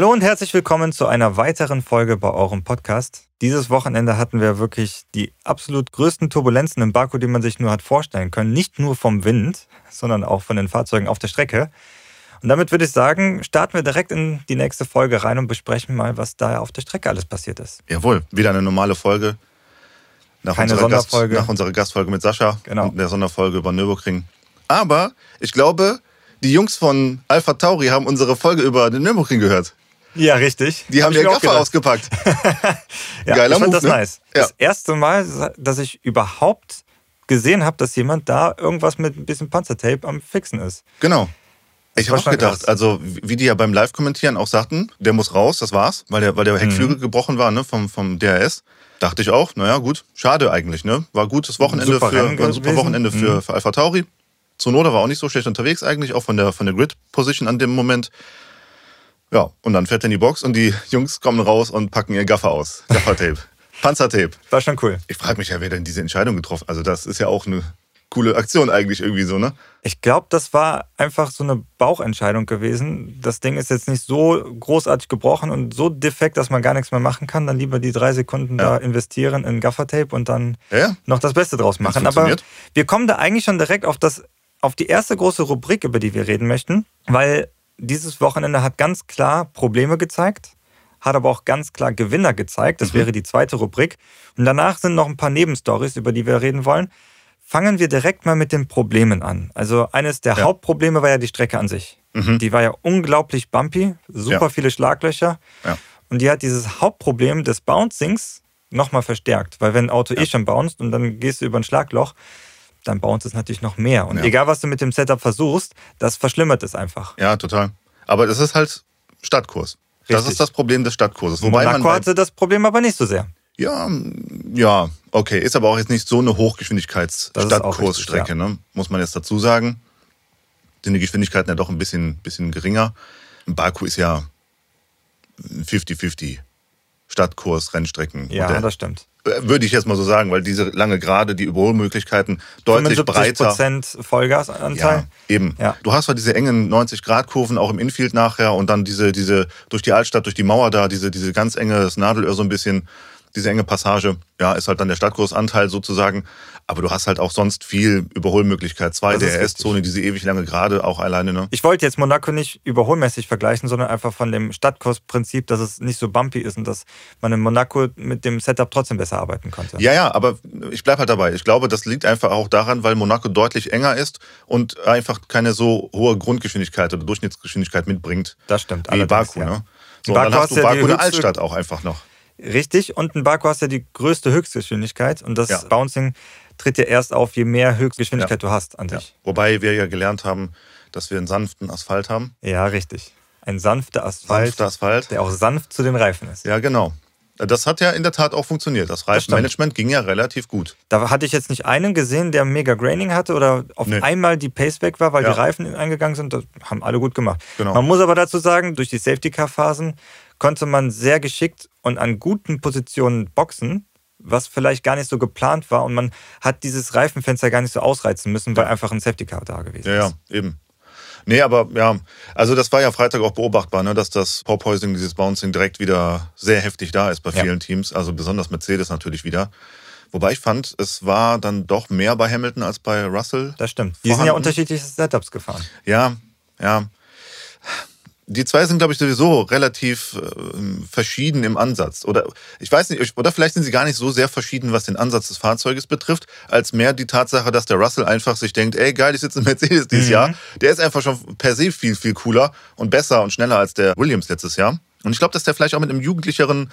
Hallo und herzlich willkommen zu einer weiteren Folge bei eurem Podcast. Dieses Wochenende hatten wir wirklich die absolut größten Turbulenzen im Baku, die man sich nur hat vorstellen können. Nicht nur vom Wind, sondern auch von den Fahrzeugen auf der Strecke. Und damit würde ich sagen, starten wir direkt in die nächste Folge rein und besprechen mal, was da auf der Strecke alles passiert ist. Jawohl, wieder eine normale Folge. Nach Keine unserer Sonderfolge. Gast, nach unserer Gastfolge mit Sascha Genau. und der Sonderfolge über Nürburgring. Aber ich glaube, die Jungs von Alpha Tauri haben unsere Folge über den Nürburgring gehört. Ja, richtig. Die haben mir auch Gaffer ausgepackt. Ja, Geiler ich fand Move, das ne? nice. Ja. Das erste Mal, dass ich überhaupt gesehen habe, dass jemand da irgendwas mit ein bisschen Panzertape am Fixen ist. Genau. Ich habe auch gedacht, krass. also wie die ja beim Live-Kommentieren auch sagten, der muss raus, das war's, weil der, weil der Heckflügel Mhm. gebrochen war ne, vom, vom DRS. Dachte ich auch, naja gut, schade eigentlich. Ne? War gutes Wochenende Super für, ein super. Wochenende für, Mhm. für Alpha Tauri. Zunoda war auch nicht so schlecht unterwegs eigentlich, auch von der, von der Grid-Position an dem Moment. Ja, und dann fährt er in die Box und die Jungs kommen raus und packen ihr Gaffer aus. Gaffertape. Panzertape. War schon cool. Ich frage mich ja, wer denn diese Entscheidung getroffen Also das ist ja auch eine coole Aktion eigentlich irgendwie so, ne? Ich glaube, das war einfach so eine Bauchentscheidung gewesen. Das Ding ist jetzt nicht so großartig gebrochen und so defekt, dass man gar nichts mehr machen kann. Dann lieber die drei Sekunden Ja. da investieren in Gaffertape und dann Ja, noch das Beste draus machen. Aber wir kommen da eigentlich schon direkt auf das, auf die erste große Rubrik, über die wir reden möchten, weil dieses Wochenende hat ganz klar Probleme gezeigt, hat aber auch ganz klar Gewinner gezeigt. Das Mhm. wäre die zweite Rubrik. Und danach sind noch ein paar Nebenstories, über die wir reden wollen. Fangen wir direkt mal mit den Problemen an. Also eines der Ja. Hauptprobleme war ja die Strecke an sich. Mhm. Die war ja unglaublich bumpy, super Ja. viele Schlaglöcher. Ja. Und die hat dieses Hauptproblem des Bouncings nochmal verstärkt. Weil wenn ein Auto eh schon bounced und dann gehst du über ein Schlagloch, dann bounce es natürlich noch mehr. Und Ja. egal, was du mit dem Setup versuchst, das verschlimmert es einfach. Ja, total. Aber das ist halt Stadtkurs. Das Richtig. ist das Problem des Stadtkurses. Wobei Monaco man hatte das Problem aber nicht so sehr. ja, ja, okay, ist aber auch jetzt nicht so eine Das Hochgeschwindigkeits-Stadtkursstrecke, ne? muss man jetzt dazu sagen. Sind die Geschwindigkeiten ja doch ein bisschen, bisschen geringer. Baku ist ja ein 50-50 Stadtkurs, Rennstrecken. Ja, Modell. das stimmt. Äh, Würde ich jetzt mal so sagen, weil diese lange Gerade, die Überholmöglichkeiten deutlich breiter. Prozent Vollgasanteil. Ja, eben. Ja. Du hast zwar diese engen 90-Grad-Kurven auch im Infield nachher und dann diese, diese durch die Altstadt, durch die Mauer da, diese, diese ganz enge, das Nadelöhr so ein bisschen, diese enge Passage, ja, ist halt dann der Stadtkursanteil sozusagen. Aber du hast halt auch sonst viel Überholmöglichkeit. Zwei DRS-Zone, diese ewig lange Gerade auch alleine, ne? Ich wollte jetzt Monaco nicht überholmäßig vergleichen, sondern einfach von dem Stadtkursprinzip, dass es nicht so bumpy ist und dass man in Monaco mit dem Setup trotzdem besser arbeiten konnte. Ja, ja, aber ich bleib halt dabei. Ich glaube, das liegt einfach auch daran, weil Monaco deutlich enger ist und einfach keine so hohe Grundgeschwindigkeit oder Durchschnittsgeschwindigkeit mitbringt Das stimmt. wie Baku, ja. ne? In So, Baku dann hast hast du du ja Baku eine Altstadt auch einfach noch. Richtig, und in Baku hast du ja die größte Höchstgeschwindigkeit und das Ja. Bouncing tritt ja erst auf, je mehr Höchstgeschwindigkeit du hast an Ja. sich. Wobei wir ja gelernt haben, dass wir einen sanften Asphalt haben. Ja, richtig. Ein sanfter Asphalt, Sanfter Asphalt. der auch sanft zu den Reifen ist. Ja, genau. Das hat ja in der Tat auch funktioniert. Das Reifenmanagement ging ja relativ gut. Da hatte ich jetzt nicht einen gesehen, der mega Graining hatte oder auf Nee. einmal die Pace weg war, weil Ja. die Reifen eingegangen sind. Das haben alle gut gemacht. Genau. Man muss aber dazu sagen, durch die Safety-Car-Phasen konnte man sehr geschickt und an guten Positionen boxen, was vielleicht gar nicht so geplant war. Und man hat dieses Reifenfenster gar nicht so ausreizen müssen, weil einfach ein Safety-Car da gewesen Ja, ja, ist. eben. Nee, aber ja, also das war ja Freitag auch beobachtbar, ne, dass das Porpoising, dieses Bouncing direkt wieder sehr heftig da ist bei Ja. vielen Teams. Also besonders Mercedes natürlich wieder. Wobei ich fand, es war dann doch mehr bei Hamilton als bei Russell. Das stimmt. Die sind ja unterschiedliche Setups gefahren. Ja, ja. Die zwei sind, glaube ich, sowieso relativ äh, verschieden im Ansatz. Oder ich weiß nicht, oder vielleicht sind sie gar nicht so sehr verschieden, was den Ansatz des Fahrzeuges betrifft, als mehr die Tatsache, dass der Russell einfach sich denkt, ey geil, ich sitze im Mercedes dieses Mhm. Jahr. Der ist einfach schon per se viel, viel cooler und besser und schneller als der Williams letztes Jahr. Und ich glaube, dass der vielleicht auch mit einem jugendlicheren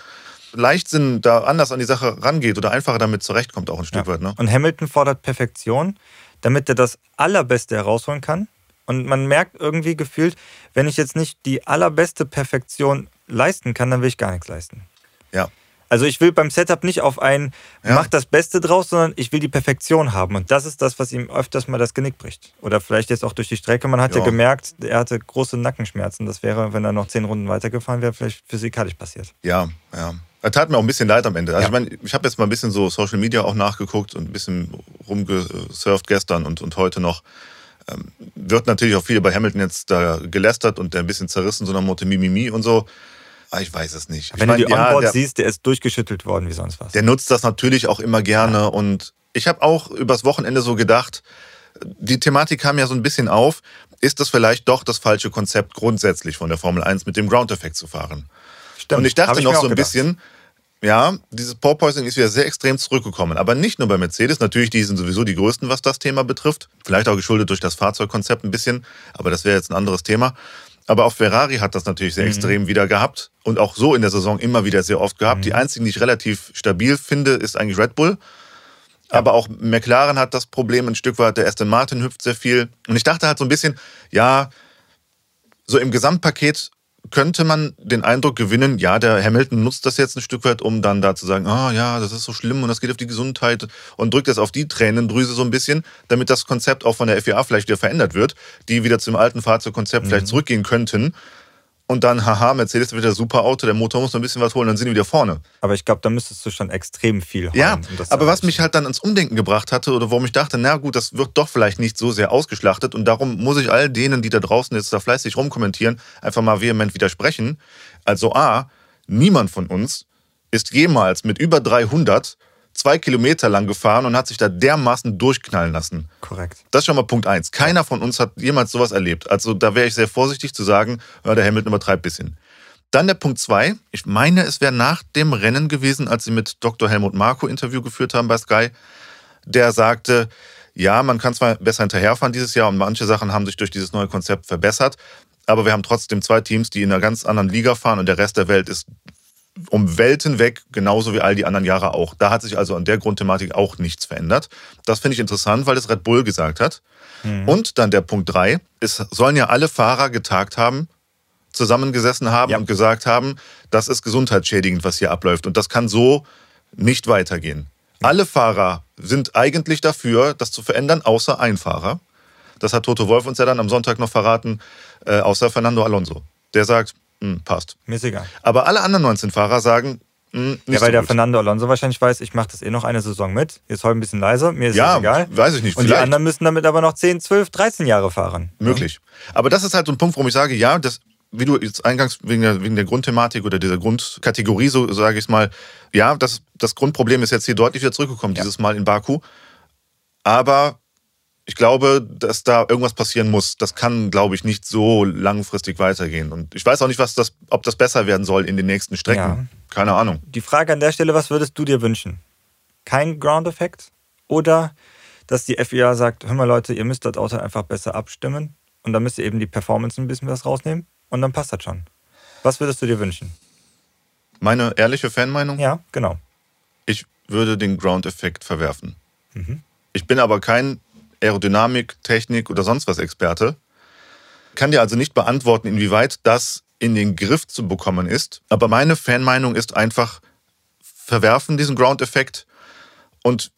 Leichtsinn da anders an die Sache rangeht oder einfacher damit zurechtkommt, auch ein Stück weit. Ne? Und Hamilton fordert Perfektion, damit er das Allerbeste herausholen kann. Und man merkt irgendwie gefühlt, wenn ich jetzt nicht die allerbeste Perfektion leisten kann, dann will ich gar nichts leisten. Ja. Also ich will beim Setup nicht auf ein Ja. mach das Beste draus, sondern ich will die Perfektion haben. Und das ist das, was ihm öfters mal das Genick bricht. Oder vielleicht jetzt auch durch die Strecke. Man hat ja, Ja. gemerkt, er hatte große Nackenschmerzen. Das wäre, wenn er noch zehn Runden weitergefahren wäre, vielleicht physikalisch passiert. Ja, ja. Er tat mir auch ein bisschen leid am Ende. Also Ja. ich meine, ich habe jetzt mal ein bisschen so Social Media auch nachgeguckt und ein bisschen rumgesurft gestern und, und heute noch. Ähm, wird natürlich auch viel bei Hamilton jetzt da gelästert und der ein bisschen zerrissen, so nach Motto Mimimi und so. Aber ich weiß es nicht. Wenn ich mein, du die Onboard ja, siehst, der ist durchgeschüttelt worden wie sonst was. Der nutzt das natürlich auch immer gerne. Ja. Und ich habe auch übers Wochenende so gedacht, die Thematik kam ja so ein bisschen auf, ist das vielleicht doch das falsche Konzept grundsätzlich von der Formel 1 mit dem Ground-Effekt zu fahren? Stimmt. Und ich dachte ich noch so ein gedacht. bisschen, ja, dieses Porpoising ist wieder sehr extrem zurückgekommen. Aber nicht nur bei Mercedes. Natürlich, die sind sowieso die größten, was das Thema betrifft. Vielleicht auch geschuldet durch das Fahrzeugkonzept ein bisschen. Aber das wäre jetzt ein anderes Thema. Aber auch Ferrari hat das natürlich sehr mhm. extrem wieder gehabt. Und auch so in der Saison immer wieder sehr oft gehabt. Mhm. Die einzigen, die ich relativ stabil finde, ist eigentlich Red Bull. Aber auch McLaren hat das Problem ein Stück weit. Der Aston Martin hüpft sehr viel. Und ich dachte halt so ein bisschen, ja, so im Gesamtpaket könnte man den Eindruck gewinnen, ja, der Hamilton nutzt das jetzt ein Stück weit, um dann da zu sagen, ah oh, ja, das ist so schlimm und das geht auf die Gesundheit und drückt das auf die Tränendrüse so ein bisschen, damit das Konzept auch von der FIA vielleicht wieder verändert wird, die wieder zum alten Fahrzeugkonzept mhm. vielleicht zurückgehen könnten und dann, haha, Mercedes wird wieder super Auto, der Motor muss noch ein bisschen was holen, dann sind die wieder vorne. Aber ich glaube, da müsstest du schon extrem viel holen. Ja, um aber was mich halt dann ins Umdenken gebracht hatte oder warum ich dachte, na gut, das wird doch vielleicht nicht so sehr ausgeschlachtet und darum muss ich all denen, die da draußen jetzt da fleißig rumkommentieren, einfach mal vehement widersprechen. Also A, niemand von uns ist jemals mit über 300 zwei Kilometer lang gefahren und hat sich da dermaßen durchknallen lassen. Korrekt. Das ist schon mal Punkt eins. Keiner von uns hat jemals sowas erlebt. Also da wäre ich sehr vorsichtig zu sagen, ja, der Hamilton übertreibt ein bisschen. Dann der Punkt zwei. Ich meine, es wäre nach dem Rennen gewesen, als sie mit Dr. Helmut Marko Interview geführt haben bei Sky. Der sagte, ja, man kann zwar besser hinterherfahren dieses Jahr und manche Sachen haben sich durch dieses neue Konzept verbessert, aber wir haben trotzdem zwei Teams, die in einer ganz anderen Liga fahren und der Rest der Welt ist um Welten weg, genauso wie all die anderen Jahre auch. Da hat sich also an der Grundthematik auch nichts verändert. Das finde ich interessant, weil es Red Bull gesagt hat. Mhm. Und dann der Punkt drei: Es sollen ja alle Fahrer getagt haben, zusammengesessen haben ja. und gesagt haben, das ist gesundheitsschädigend, was hier abläuft. Und das kann so nicht weitergehen. Alle Fahrer sind eigentlich dafür, das zu verändern, außer ein Fahrer. Das hat Toto Wolf uns ja dann am Sonntag noch verraten, äh, außer Fernando Alonso. Der sagt, hm, passt. Mir ist egal. Aber alle anderen 19 Fahrer sagen, mh, hm, nicht Ja, weil so der gut. Fernando Alonso wahrscheinlich weiß, ich mache das eh noch eine Saison mit. Jetzt heute ein bisschen leiser, mir ist ja, egal. weiß ich nicht. Und vielleicht. die anderen müssen damit aber noch 10, 12, 13 Jahre fahren. Möglich. Ja. Aber das ist halt so ein Punkt, warum ich sage, ja, das, wie du jetzt eingangs wegen der, wegen der Grundthematik oder dieser Grundkategorie, so sage ich es mal, ja, das, das Grundproblem ist jetzt hier deutlich wieder zurückgekommen, ja. dieses Mal in Baku. Aber ich glaube, dass da irgendwas passieren muss. Das kann, glaube ich, nicht so langfristig weitergehen. Und ich weiß auch nicht, was das, ob das besser werden soll in den nächsten Strecken. Ja. Keine Ahnung. Die Frage an der Stelle, was würdest du dir wünschen? Kein Ground-Effekt? Oder dass die FIA sagt, hör mal Leute, ihr müsst das Auto einfach besser abstimmen und dann müsst ihr eben die Performance ein bisschen was rausnehmen und dann passt das schon. Was würdest du dir wünschen? Meine ehrliche Fanmeinung? Ja, genau. Ich würde den Ground-Effekt verwerfen. Mhm. Ich bin aber kein Aerodynamik, Technik oder sonst was Experte. Kann dir also nicht beantworten, inwieweit das in den Griff zu bekommen ist. Aber meine Fanmeinung ist einfach, verwerfen diesen Ground-Effekt und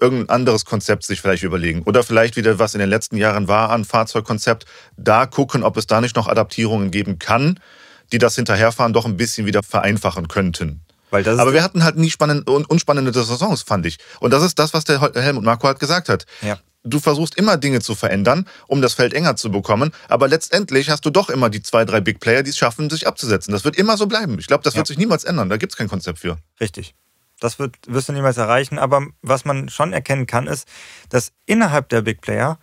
irgendein anderes Konzept sich vielleicht überlegen. Oder vielleicht wieder, was in den letzten Jahren war an Fahrzeugkonzept, da gucken, ob es da nicht noch Adaptierungen geben kann, die das Hinterherfahren doch ein bisschen wieder vereinfachen könnten. Aber wir hatten halt nie spannende, unspannende Saisons, fand ich. Und das ist das, was der Helmut Marco halt gesagt hat. Ja du versuchst immer Dinge zu verändern, um das Feld enger zu bekommen, aber letztendlich hast du doch immer die zwei, drei Big Player, die es schaffen, sich abzusetzen. Das wird immer so bleiben. Ich glaube, das wird sich niemals ändern. Da gibt es kein Konzept für. Richtig. Das wird, wirst du niemals erreichen. Aber was man schon erkennen kann, ist, dass innerhalb der Big Player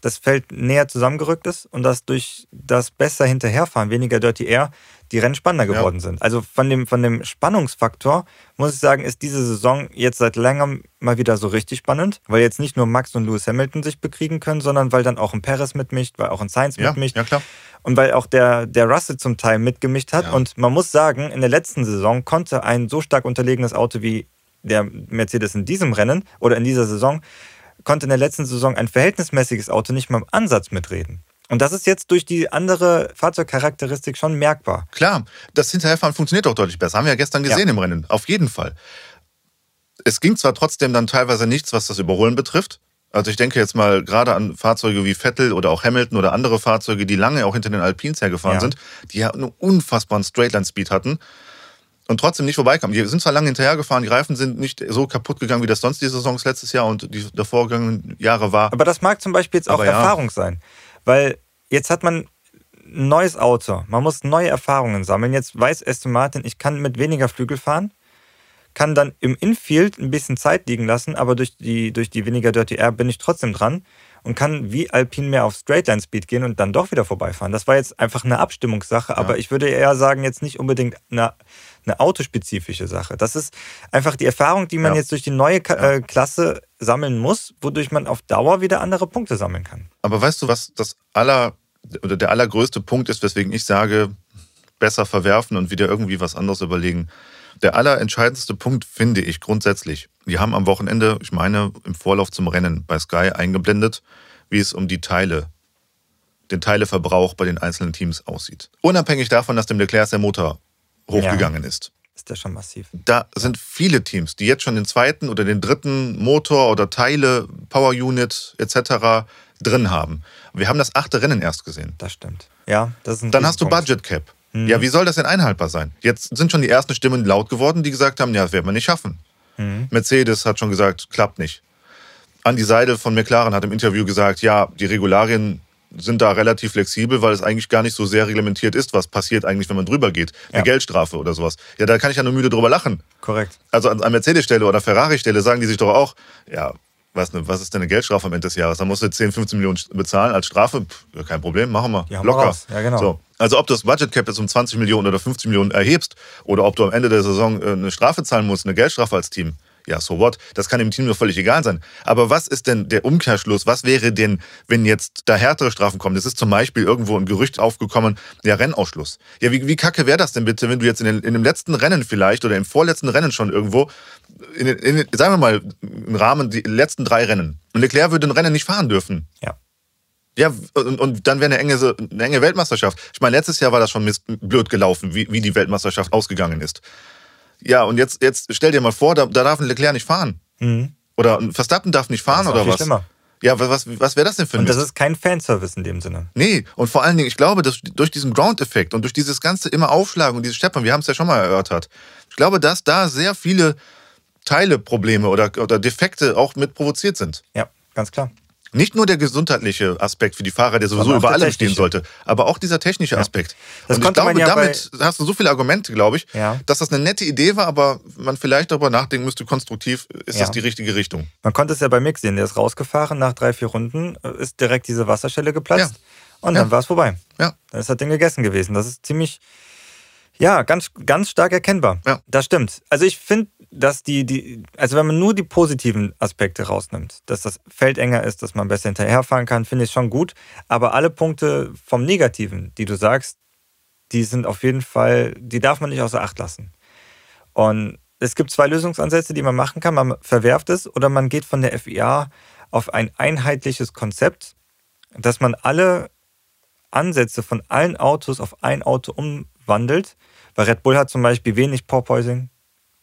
das Feld näher zusammengerückt ist und dass durch das besser hinterherfahren, weniger Dirty Air, die Rennen spannender geworden ja. sind. Also von dem, von dem Spannungsfaktor muss ich sagen, ist diese Saison jetzt seit längerem mal wieder so richtig spannend, weil jetzt nicht nur Max und Lewis Hamilton sich bekriegen können, sondern weil dann auch ein Perez mitmischt, weil auch ein Sainz ja, mitmischt. Ja, klar. Und weil auch der, der Russell zum Teil mitgemischt hat. Ja. Und man muss sagen, in der letzten Saison konnte ein so stark unterlegenes Auto wie der Mercedes in diesem Rennen oder in dieser Saison konnte in der letzten Saison ein verhältnismäßiges Auto nicht mal im Ansatz mitreden. Und das ist jetzt durch die andere Fahrzeugcharakteristik schon merkbar. Klar, das Hinterherfahren funktioniert auch deutlich besser. Haben wir ja gestern gesehen ja. im Rennen. Auf jeden Fall. Es ging zwar trotzdem dann teilweise nichts, was das Überholen betrifft. Also ich denke jetzt mal gerade an Fahrzeuge wie Vettel oder auch Hamilton oder andere Fahrzeuge, die lange auch hinter den Alpines hergefahren ja. sind, die ja einen unfassbaren Straightline-Speed hatten. und trotzdem nicht vorbeikamen. Die sind zwar lange hinterhergefahren, die Reifen sind nicht so kaputt gegangen, wie das sonst die Saisons letztes Jahr und die vorgegangenen Jahre war. Aber das mag zum Beispiel jetzt auch ja. Erfahrung sein. Weil jetzt hat man ein neues Auto. Man muss neue Erfahrungen sammeln. Jetzt weiß Aston Martin, ich kann mit weniger Flügel fahren, kann dann im Infield ein bisschen Zeit liegen lassen, aber durch die, durch die weniger Dirty Air bin ich trotzdem dran und kann wie Alpine mehr auf Straightline Speed gehen und dann doch wieder vorbeifahren. Das war jetzt einfach eine Abstimmungssache, aber ich würde eher sagen, jetzt nicht unbedingt eine, eine autospezifische Sache. Das ist einfach die Erfahrung, die man Ja. jetzt durch die neue Ka äh, Klasse sammeln muss, wodurch man auf Dauer wieder andere Punkte sammeln kann. Aber weißt du, was das aller oder der allergrößte Punkt ist, weswegen ich sage, besser verwerfen und wieder irgendwie was anderes überlegen. Der allerentscheidendste Punkt finde ich grundsätzlich. Die haben am Wochenende, ich meine, im Vorlauf zum Rennen bei Sky eingeblendet, wie es um die Teile, den Teileverbrauch bei den einzelnen Teams aussieht. Unabhängig davon, dass dem Leclerc der Motor hochgegangen ist. Ist das schon massiv. Da sind viele Teams, die jetzt schon den zweiten oder den dritten Motor oder Teile, Power Unit etc. drin haben. Wir haben das achte Rennen erst gesehen. Das stimmt. Ja, das ist ein Dann hast du. Budget Cap. Ja, wie soll das denn einhaltbar sein? Jetzt sind schon die ersten Stimmen laut geworden, die gesagt haben, ja, das werden wir nicht schaffen. Mercedes hat schon gesagt, klappt nicht. Andy Seidel von McLaren hat im Interview gesagt, ja, die Regularien sind da relativ flexibel, weil es eigentlich gar nicht so sehr reglementiert ist, was passiert eigentlich, wenn man drüber geht. Eine Ja. Geldstrafe oder sowas. Ja, da kann ich ja nur müde drüber lachen. Korrekt. Also an, an Mercedes-Stelle oder Ferrari-Stelle sagen die sich doch auch, ja, was, ne, was ist denn eine Geldstrafe am Ende des Jahres? Da musst du 10, 15 Millionen bezahlen als Strafe. Pff, ja, kein Problem, machen wir. Wir Locker. raus. Ja, genau. So. Also ob du das Budget Cap jetzt um 20 Millionen oder 50 Millionen erhebst oder ob du am Ende der Saison äh, eine Strafe zahlen musst, eine Geldstrafe als Team. Ja, so what? Das kann dem Team nur völlig egal sein. Aber was ist denn der Umkehrschluss? Was wäre denn, wenn jetzt da härtere Strafen kommen? Es ist zum Beispiel irgendwo ein Gerücht aufgekommen, der Rennausschluss. Ja, wie, wie kacke wäre das denn bitte, wenn du jetzt in, den, in dem letzten Rennen vielleicht oder im vorletzten Rennen schon irgendwo, in, in, sagen wir mal, im Rahmen die letzten drei Rennen. Und Leclerc würde ein Rennen nicht fahren dürfen. Ja. Ja, und, und dann wäre eine enge, eine enge Weltmeisterschaft. Ich meine, letztes Jahr war das schon mist- blöd gelaufen, wie, wie die Weltmeisterschaft ausgegangen ist. Ja, und jetzt, jetzt stell dir mal vor, da, da darf ein Leclerc nicht fahren. Mhm. Oder ein Verstappen darf nicht fahren oder was? schlimmer. Ja, was, was, was wäre das denn für ein Und das ist kein Fanservice in dem Sinne. Nee, und vor allen Dingen, ich glaube, dass durch diesen Ground-Effekt und durch dieses ganze immer Aufschlagen und dieses Steppern, wir haben es ja schon mal erörtert, ich glaube, dass da sehr viele Teileprobleme oder, oder Defekte auch mit provoziert sind. Ja, ganz klar. Nicht nur der gesundheitliche Aspekt für die Fahrer, der sowieso über allem stehen sollte, aber auch dieser technische Aspekt. Das und ich glaube, man ja damit hast du so viele Argumente, glaube ich, Ja. dass das eine nette Idee war, aber man vielleicht darüber nachdenken müsste, konstruktiv, ist Ja. das die richtige Richtung? Man konnte es ja bei Mick sehen, der ist rausgefahren, nach drei, vier Runden äh, ist direkt diese Wasserstelle geplatzt und dann Ja. war es vorbei. Ja. Dann ist das Ding gegessen gewesen. Das ist ziemlich, ja, ganz, ganz stark erkennbar. Ja. Das stimmt. Also ich finde, dass die, die, also wenn man nur die positiven Aspekte rausnimmt, dass das Feld enger ist, dass man besser hinterherfahren kann, finde ich schon gut. Aber alle Punkte vom Negativen, die du sagst, die sind auf jeden Fall, die darf man nicht außer Acht lassen. Und es gibt zwei Lösungsansätze, die man machen kann. Man verwerft es oder man geht von der FIA auf ein einheitliches Konzept, dass man alle Ansätze von allen Autos auf ein Auto umwandelt. Weil Red Bull hat zum Beispiel wenig Porpoising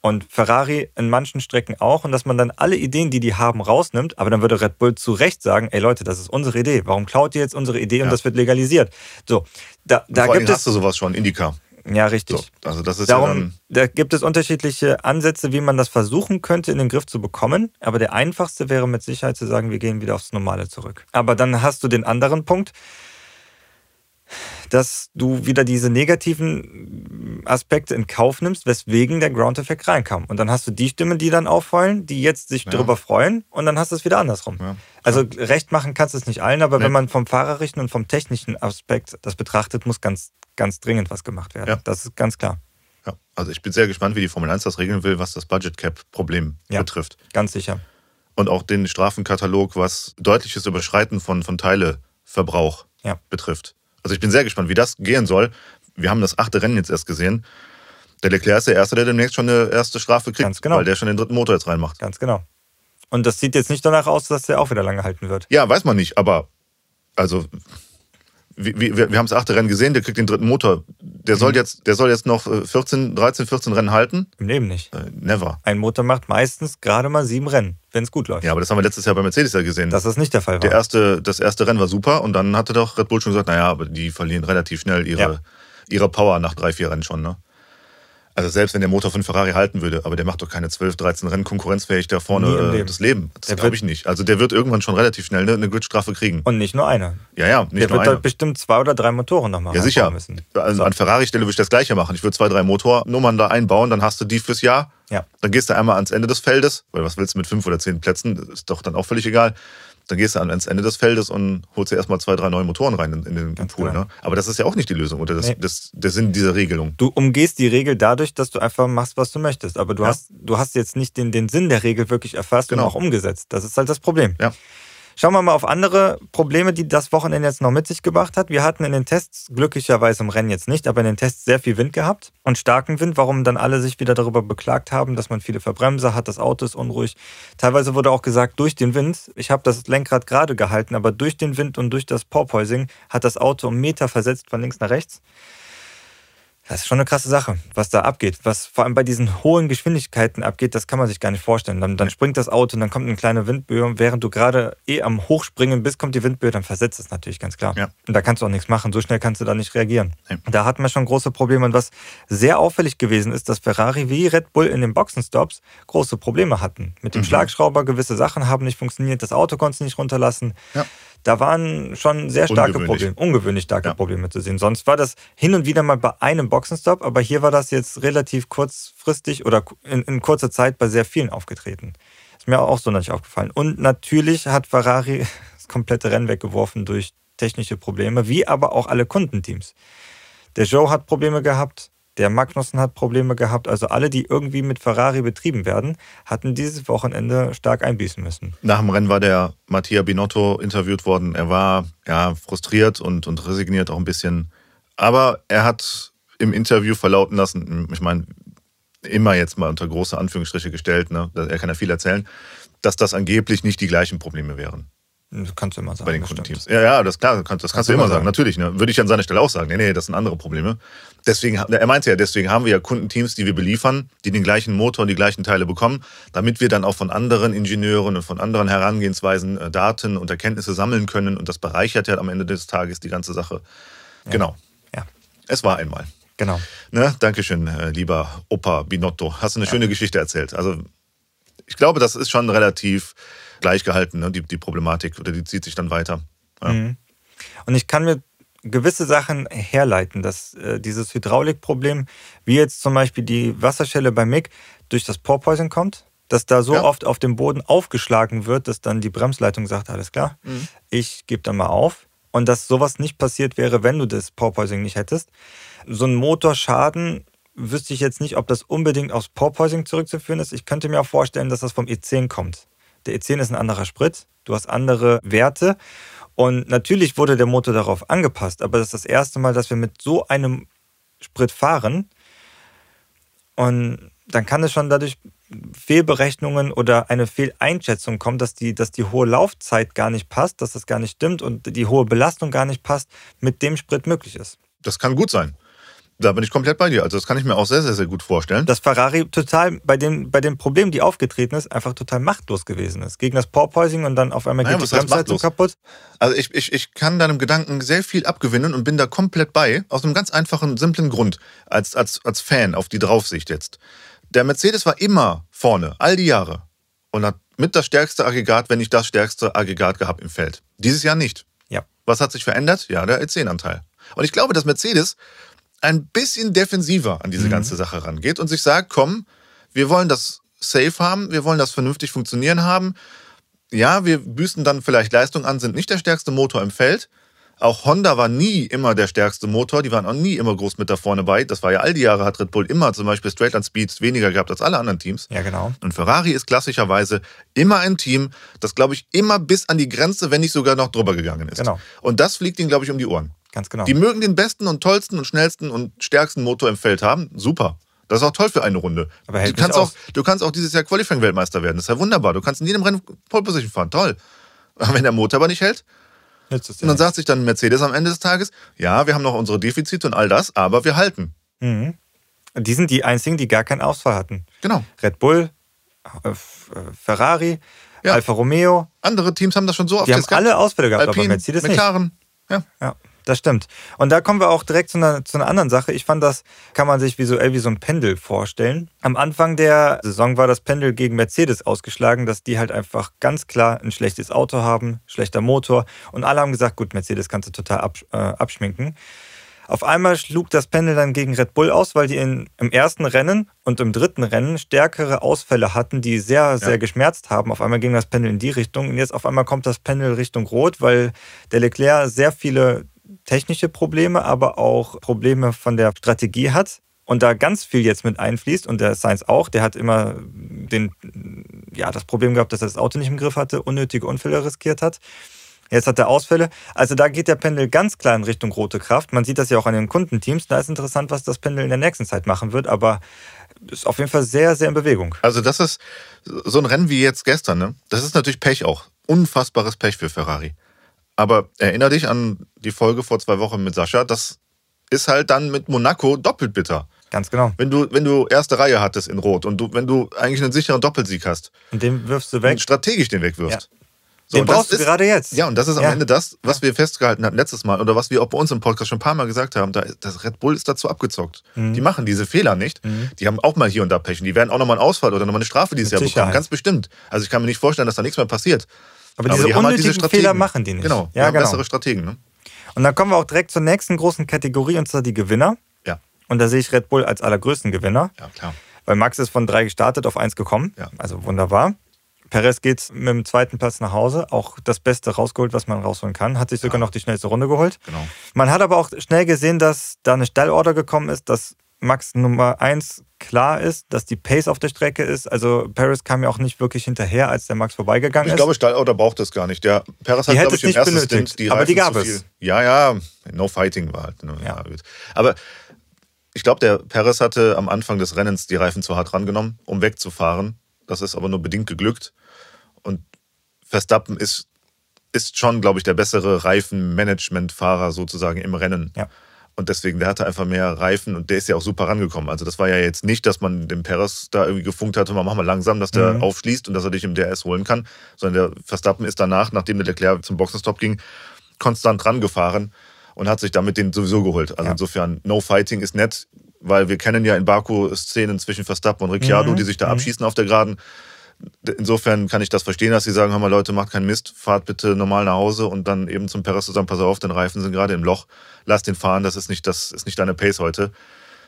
und Ferrari in manchen Strecken auch. Und dass man dann alle Ideen, die die haben, rausnimmt. Aber dann würde Red Bull zu Recht sagen, ey Leute, das ist unsere Idee. Warum klaut ihr jetzt unsere Idee und Ja. das wird legalisiert? So, da, da gibt es... hast du sowas schon, Indica. Ja, richtig. So, also das ist ja Darum, dann, da gibt es unterschiedliche Ansätze, wie man das versuchen könnte, in den Griff zu bekommen. Aber der einfachste wäre mit Sicherheit zu sagen, wir gehen wieder aufs Normale zurück. Aber dann hast du den anderen Punkt, dass du wieder diese negativen Aspekte in Kauf nimmst, weswegen der Ground-Effekt reinkam. Und dann hast du die Stimmen, die dann aufheulen, die jetzt sich Ja. darüber freuen und dann hast du es wieder andersrum. Ja, also recht machen kannst du es nicht allen, aber Nee. wenn man vom fahrerischen und vom technischen Aspekt das betrachtet, muss ganz, ganz dringend was gemacht werden. Ja. Das ist ganz klar. ja. Also ich bin sehr gespannt, wie die Formel 1 das regeln will, was das Budget Cap-Problem betrifft. Ganz sicher. Und auch den Strafenkatalog, was deutliches Überschreiten von, von Teileverbrauch betrifft. Also ich bin sehr gespannt, wie das gehen soll. Wir haben das achte Rennen jetzt erst gesehen. Der Leclerc ist der Erste, der demnächst schon eine erste Strafe kriegt, Ganz genau. weil der schon den dritten Motor jetzt reinmacht. Ganz genau. Und das sieht jetzt nicht danach aus, dass der auch wieder lange halten wird. Ja, weiß man nicht, aber also wir, wir, wir haben das achte Rennen gesehen, der kriegt den dritten Motor. Der Mhm. soll jetzt, der soll jetzt noch äh, 14, 13, 14 Rennen halten? Im Leben nicht. Äh, never. Ein Motor macht meistens gerade mal sieben Rennen, wenn es gut läuft. Ja, aber das haben wir letztes Jahr bei Mercedes ja gesehen. Dass das nicht der Fall war. Der erste, das erste Rennen war super und dann hatte doch Red Bull schon gesagt, naja, aber die verlieren relativ schnell ihre, Ja. Ihre Power nach drei, vier Rennen schon. Ne? Also selbst wenn der Motor von Ferrari halten würde, aber der macht doch keine 12, 13 Rennen konkurrenzfähig da vorne äh, Leben. das Leben. Das glaube ich nicht. Also der wird irgendwann schon relativ schnell eine, eine Gridstrafe kriegen. Und nicht nur eine. Ja, ja, nicht der nur wird eine. bestimmt zwei oder drei Motoren nochmal Ja, sicher. müssen. Also an Ferrari-Stelle würde ich das Gleiche machen. Ich würde zwei, drei Motornummern da einbauen, dann hast du die fürs Jahr. Ja. Dann gehst du einmal ans Ende des Feldes, weil was willst du mit fünf oder zehn Plätzen? Ist doch dann auch völlig egal. Dann gehst du ans Ende des Feldes und holst dir erstmal zwei, drei neue Motoren rein in, in den Ganz Pool. genau. Ne? Aber das ist ja auch nicht die Lösung oder das, Nee. das, der Sinn dieser Regelung. Du umgehst die Regel dadurch, dass du einfach machst, was du möchtest. Aber du, Ja. hast, du hast jetzt nicht den, den Sinn der Regel wirklich erfasst Genau. und auch umgesetzt. Das ist halt das Problem. Ja. Schauen wir mal auf andere Probleme, die das Wochenende jetzt noch mit sich gebracht hat. Wir hatten in den Tests, glücklicherweise im Rennen jetzt nicht, aber in den Tests sehr viel Wind gehabt und starken Wind, warum dann alle sich wieder darüber beklagt haben, dass man viele Verbremser hat, das Auto ist unruhig. Teilweise wurde auch gesagt, durch den Wind, ich habe das Lenkrad gerade gehalten, aber durch den Wind und durch das Porpoising hat das Auto um Meter versetzt von links nach rechts. Das ist schon eine krasse Sache, was da abgeht. Was vor allem bei diesen hohen Geschwindigkeiten abgeht, das kann man sich gar nicht vorstellen. Dann, dann springt das Auto und dann kommt eine kleine Windböe. Und während du gerade eh am Hochspringen bist, kommt die Windböe, dann versetzt es natürlich ganz klar. Ja. Und da kannst du auch nichts machen. So schnell kannst du da nicht reagieren. Nee. Da hatten wir schon große Probleme. Und was sehr auffällig gewesen ist, dass Ferrari wie Red Bull in den Boxenstops große Probleme hatten. Mit dem Mhm. Schlagschrauber, gewisse Sachen haben nicht funktioniert, das Auto konntest du nicht runterlassen. Ja. Da waren schon sehr starke. Probleme, ungewöhnlich starke Ja. Probleme zu sehen. Sonst war das hin und wieder mal bei einem Boxenstopp, aber hier war das jetzt relativ kurzfristig oder in, in kurzer Zeit bei sehr vielen aufgetreten. Ist mir auch so nicht aufgefallen. Und natürlich hat Ferrari das komplette Rennen weggeworfen durch technische Probleme, wie aber auch alle Kundenteams. Der Joe hat Probleme gehabt, der Magnussen hat Probleme gehabt, also alle, die irgendwie mit Ferrari betrieben werden, hatten dieses Wochenende stark einbüßen müssen. Nach dem Rennen war der Mattia Binotto interviewt worden. Er war ja frustriert und, und resigniert auch ein bisschen. Aber er hat im Interview verlauten lassen, ich meine, immer jetzt mal unter große Anführungsstriche gestellt, ne? er kann ja viel erzählen, dass das angeblich nicht die gleichen Probleme wären Das kannst du immer sagen. bei den. Kundenteams. Ja, ja, das, klar, das kannst, das kannst du immer sagen, natürlich. Ne? Würde ich an seiner Stelle auch sagen. Nee, nee, das sind andere Probleme. Deswegen, er meinte ja, deswegen haben wir ja Kundenteams, die wir beliefern, die den gleichen Motor und die gleichen Teile bekommen, damit wir dann auch von anderen Ingenieuren und von anderen Herangehensweisen äh, Daten und Erkenntnisse sammeln können. Und das bereichert ja am Ende des Tages die ganze Sache. Genau. Ja, Es war einmal. genau. Ne? Dankeschön, äh, lieber Opa Binotto. Hast du eine schöne Geschichte erzählt. Also ich glaube, das ist schon relativ gleich gehalten, ne? die, die Problematik, oder die zieht sich dann weiter. Ja. Mhm. Und ich kann mir gewisse Sachen herleiten, dass äh, dieses Hydraulikproblem, wie jetzt zum Beispiel die Wasserschelle bei Mick, durch das Porpoising kommt, dass da so Ja. oft auf dem Boden aufgeschlagen wird, dass dann die Bremsleitung sagt, alles klar, Mhm. ich gebe dann mal auf. Und dass sowas nicht passiert wäre, wenn du das Porpoising nicht hättest. So ein Motorschaden wüsste ich jetzt nicht, ob das unbedingt aufs Porpoising zurückzuführen ist. Ich könnte mir auch vorstellen, dass das vom E10 kommt. Der E10 ist ein anderer Sprit, du hast andere Werte und natürlich wurde der Motor darauf angepasst, aber das ist das erste Mal, dass wir mit so einem Sprit fahren und dann kann es schon dadurch Fehlberechnungen oder eine Fehleinschätzung kommen, dass die, dass die hohe Laufzeit gar nicht passt, dass das gar nicht stimmt und die hohe Belastung gar nicht passt, mit dem Sprit möglich ist. Das kann gut sein. Da bin ich komplett bei dir. Also das kann ich mir auch sehr, sehr, sehr gut vorstellen. Dass Ferrari total bei den, bei den Problemen, die aufgetreten ist, einfach total machtlos gewesen ist. Gegen das Porpoising und dann auf einmal Naja, geht die Bremsleitung machtlos? kaputt. Also ich, ich, ich kann deinem Gedanken sehr viel abgewinnen und bin da komplett bei, aus einem ganz einfachen, simplen Grund, als, als, als Fan auf die Draufsicht jetzt. Der Mercedes war immer vorne, all die Jahre. Und hat mit das stärkste Aggregat, wenn nicht das stärkste Aggregat gehabt im Feld. Dieses Jahr nicht. Ja. Was hat sich verändert? Ja, der E10-Anteil. Und ich glaube, dass Mercedes ein bisschen defensiver an diese Mhm. ganze Sache rangeht und sich sagt, komm, wir wollen das safe haben, wir wollen das vernünftig funktionieren haben. Ja, wir büßen dann vielleicht Leistung an, sind nicht der stärkste Motor im Feld. Auch Honda war nie immer der stärkste Motor, die waren auch nie immer groß mit da vorne bei. Das war ja all die Jahre, hat Red Bull immer zum Beispiel Straightline Speeds weniger gehabt als alle anderen Teams. Ja, genau. Und Ferrari ist klassischerweise immer ein Team, das, glaube ich, immer bis an die Grenze, wenn nicht sogar noch drüber gegangen ist. Genau. Und das fliegt ihnen, glaube ich, um die Ohren. Ganz genau. Die mögen den besten und tollsten und schnellsten und stärksten Motor im Feld haben. Super. Das ist auch toll für eine Runde. Aber du, nicht kannst auch, du kannst auch dieses Jahr Qualifying-Weltmeister werden. Das ist ja wunderbar. Du kannst in jedem Rennen Pole Position fahren. Toll. Aber wenn der Motor aber nicht hält, Nützt es dir und dann sagt sich dann Mercedes am Ende des Tages, ja, wir haben noch unsere Defizite und all das, aber wir halten. Mhm. Die sind die einzigen, die gar keinen Ausfall hatten. Genau. Red Bull, äh, äh, Ferrari, Ja. Alfa Romeo, Andere Teams haben das schon so oft die haben alle Ausfälle gehabt, aber Alpine, Mercedes nicht. McLaren. Ja. Ja, Das stimmt. Und da kommen wir auch direkt zu einer, zu einer anderen Sache. Ich fand, das kann man sich visuell wie so ein Pendel vorstellen. Am Anfang der Saison war das Pendel gegen Mercedes ausgeschlagen, dass die halt einfach ganz klar ein schlechtes Auto haben, schlechter Motor. Und alle haben gesagt, gut, Mercedes kannst du total absch äh, abschminken. Auf einmal schlug das Pendel dann gegen Red Bull aus, weil die in, im ersten Rennen und im dritten Rennen stärkere Ausfälle hatten, die sehr, sehr ja. geschmerzt haben. Auf einmal ging das Pendel in die Richtung und jetzt auf einmal kommt das Pendel Richtung Rot, weil der Leclerc sehr viele technische Probleme, aber auch Probleme von der Strategie hat und da ganz viel jetzt mit einfließt und der Sainz auch, der hat immer den, ja, das Problem gehabt, dass er das Auto nicht im Griff hatte, unnötige Unfälle riskiert hat. Jetzt hat er Ausfälle. Also da geht der Pendel ganz klar in Richtung rote Kraft. Man sieht das ja auch an den Kundenteams. Da ist interessant, was das Pendel in der nächsten Zeit machen wird. Aber ist auf jeden Fall sehr, sehr in Bewegung. Also das ist so ein Rennen wie jetzt gestern. Ne? Das ist natürlich Pech auch. Unfassbares Pech für Ferrari. Aber erinnere dich an die Folge vor zwei Wochen mit Sascha. Das ist halt dann mit Monaco doppelt bitter. Ganz genau. Wenn du, wenn du erste Reihe hattest in Rot und du, wenn du eigentlich einen sicheren Doppelsieg hast. Und den wirfst du weg. Und strategisch den wegwirfst. Ja. So, den brauchst du ist, gerade jetzt. Ja, und das ist am ja. Ende das, was wir festgehalten hatten letztes Mal oder was wir auch bei uns im Podcast schon ein paar Mal gesagt haben. Da, das Red Bull ist dazu abgezockt. Mhm. Die machen diese Fehler nicht. Mhm. Die haben auch mal hier und da Pech. Und die werden auch nochmal einen Ausfall oder nochmal eine Strafe dieses Jahr bekommen. Ganz bestimmt. Also ich kann mir nicht vorstellen, dass da nichts mehr passiert. Aber, Aber diese die unnötigen halt diese Fehler machen die nicht. Genau, ja, genau. bessere Strategen. Ne? Und dann kommen wir auch direkt zur nächsten großen Kategorie, und zwar die Gewinner. Ja. Und da sehe ich Red Bull als allergrößten Gewinner. Ja, klar. Weil Max ist von drei gestartet auf eins gekommen. Ja. Also wunderbar. Perez geht mit dem zweiten Platz nach Hause, auch das Beste rausgeholt, was man rausholen kann. Hat sich sogar ja. noch die schnellste Runde geholt. Genau. Man hat aber auch schnell gesehen, dass da eine Stallorder gekommen ist, dass Max Nummer 1 klar ist, dass die Pace auf der Strecke ist. Also Paris kam ja auch nicht wirklich hinterher, als der Max vorbeigegangen ist. Ich glaube, Stallorder braucht das gar nicht. Der Paris hat, glaube ich, im ersten benötigt, Stint die Aber die gab es. Ja, ja, no fighting war halt. Ne? Ja. Aber ich glaube, der Paris hatte am Anfang des Rennens die Reifen zu hart rangenommen, um wegzufahren. Das ist aber nur bedingt geglückt. Und Verstappen ist, ist schon, glaube ich, der bessere Reifenmanagementfahrer sozusagen im Rennen. Ja. Und deswegen, der hatte einfach mehr Reifen und der ist ja auch super rangekommen. Also das war ja jetzt nicht, dass man dem Perez da irgendwie gefunkt hatte, mach mal langsam, dass der mhm. aufschließt und dass er dich im DRS holen kann. Sondern der Verstappen ist danach, nachdem der Leclerc zum Boxenstopp ging, konstant rangefahren und hat sich damit den sowieso geholt. Also ja. insofern, no fighting ist nett, weil wir kennen ja in Baku Szenen zwischen Verstappen und Ricciardo, mhm. die sich da mhm. abschießen auf der Geraden insofern kann ich das verstehen, dass sie sagen, hör mal Leute, macht keinen Mist, fahrt bitte normal nach Hause und dann eben zum Perez zusammen, pass auf, den Reifen sind gerade im Loch, lass den fahren, das ist nicht, das ist nicht deine Pace heute.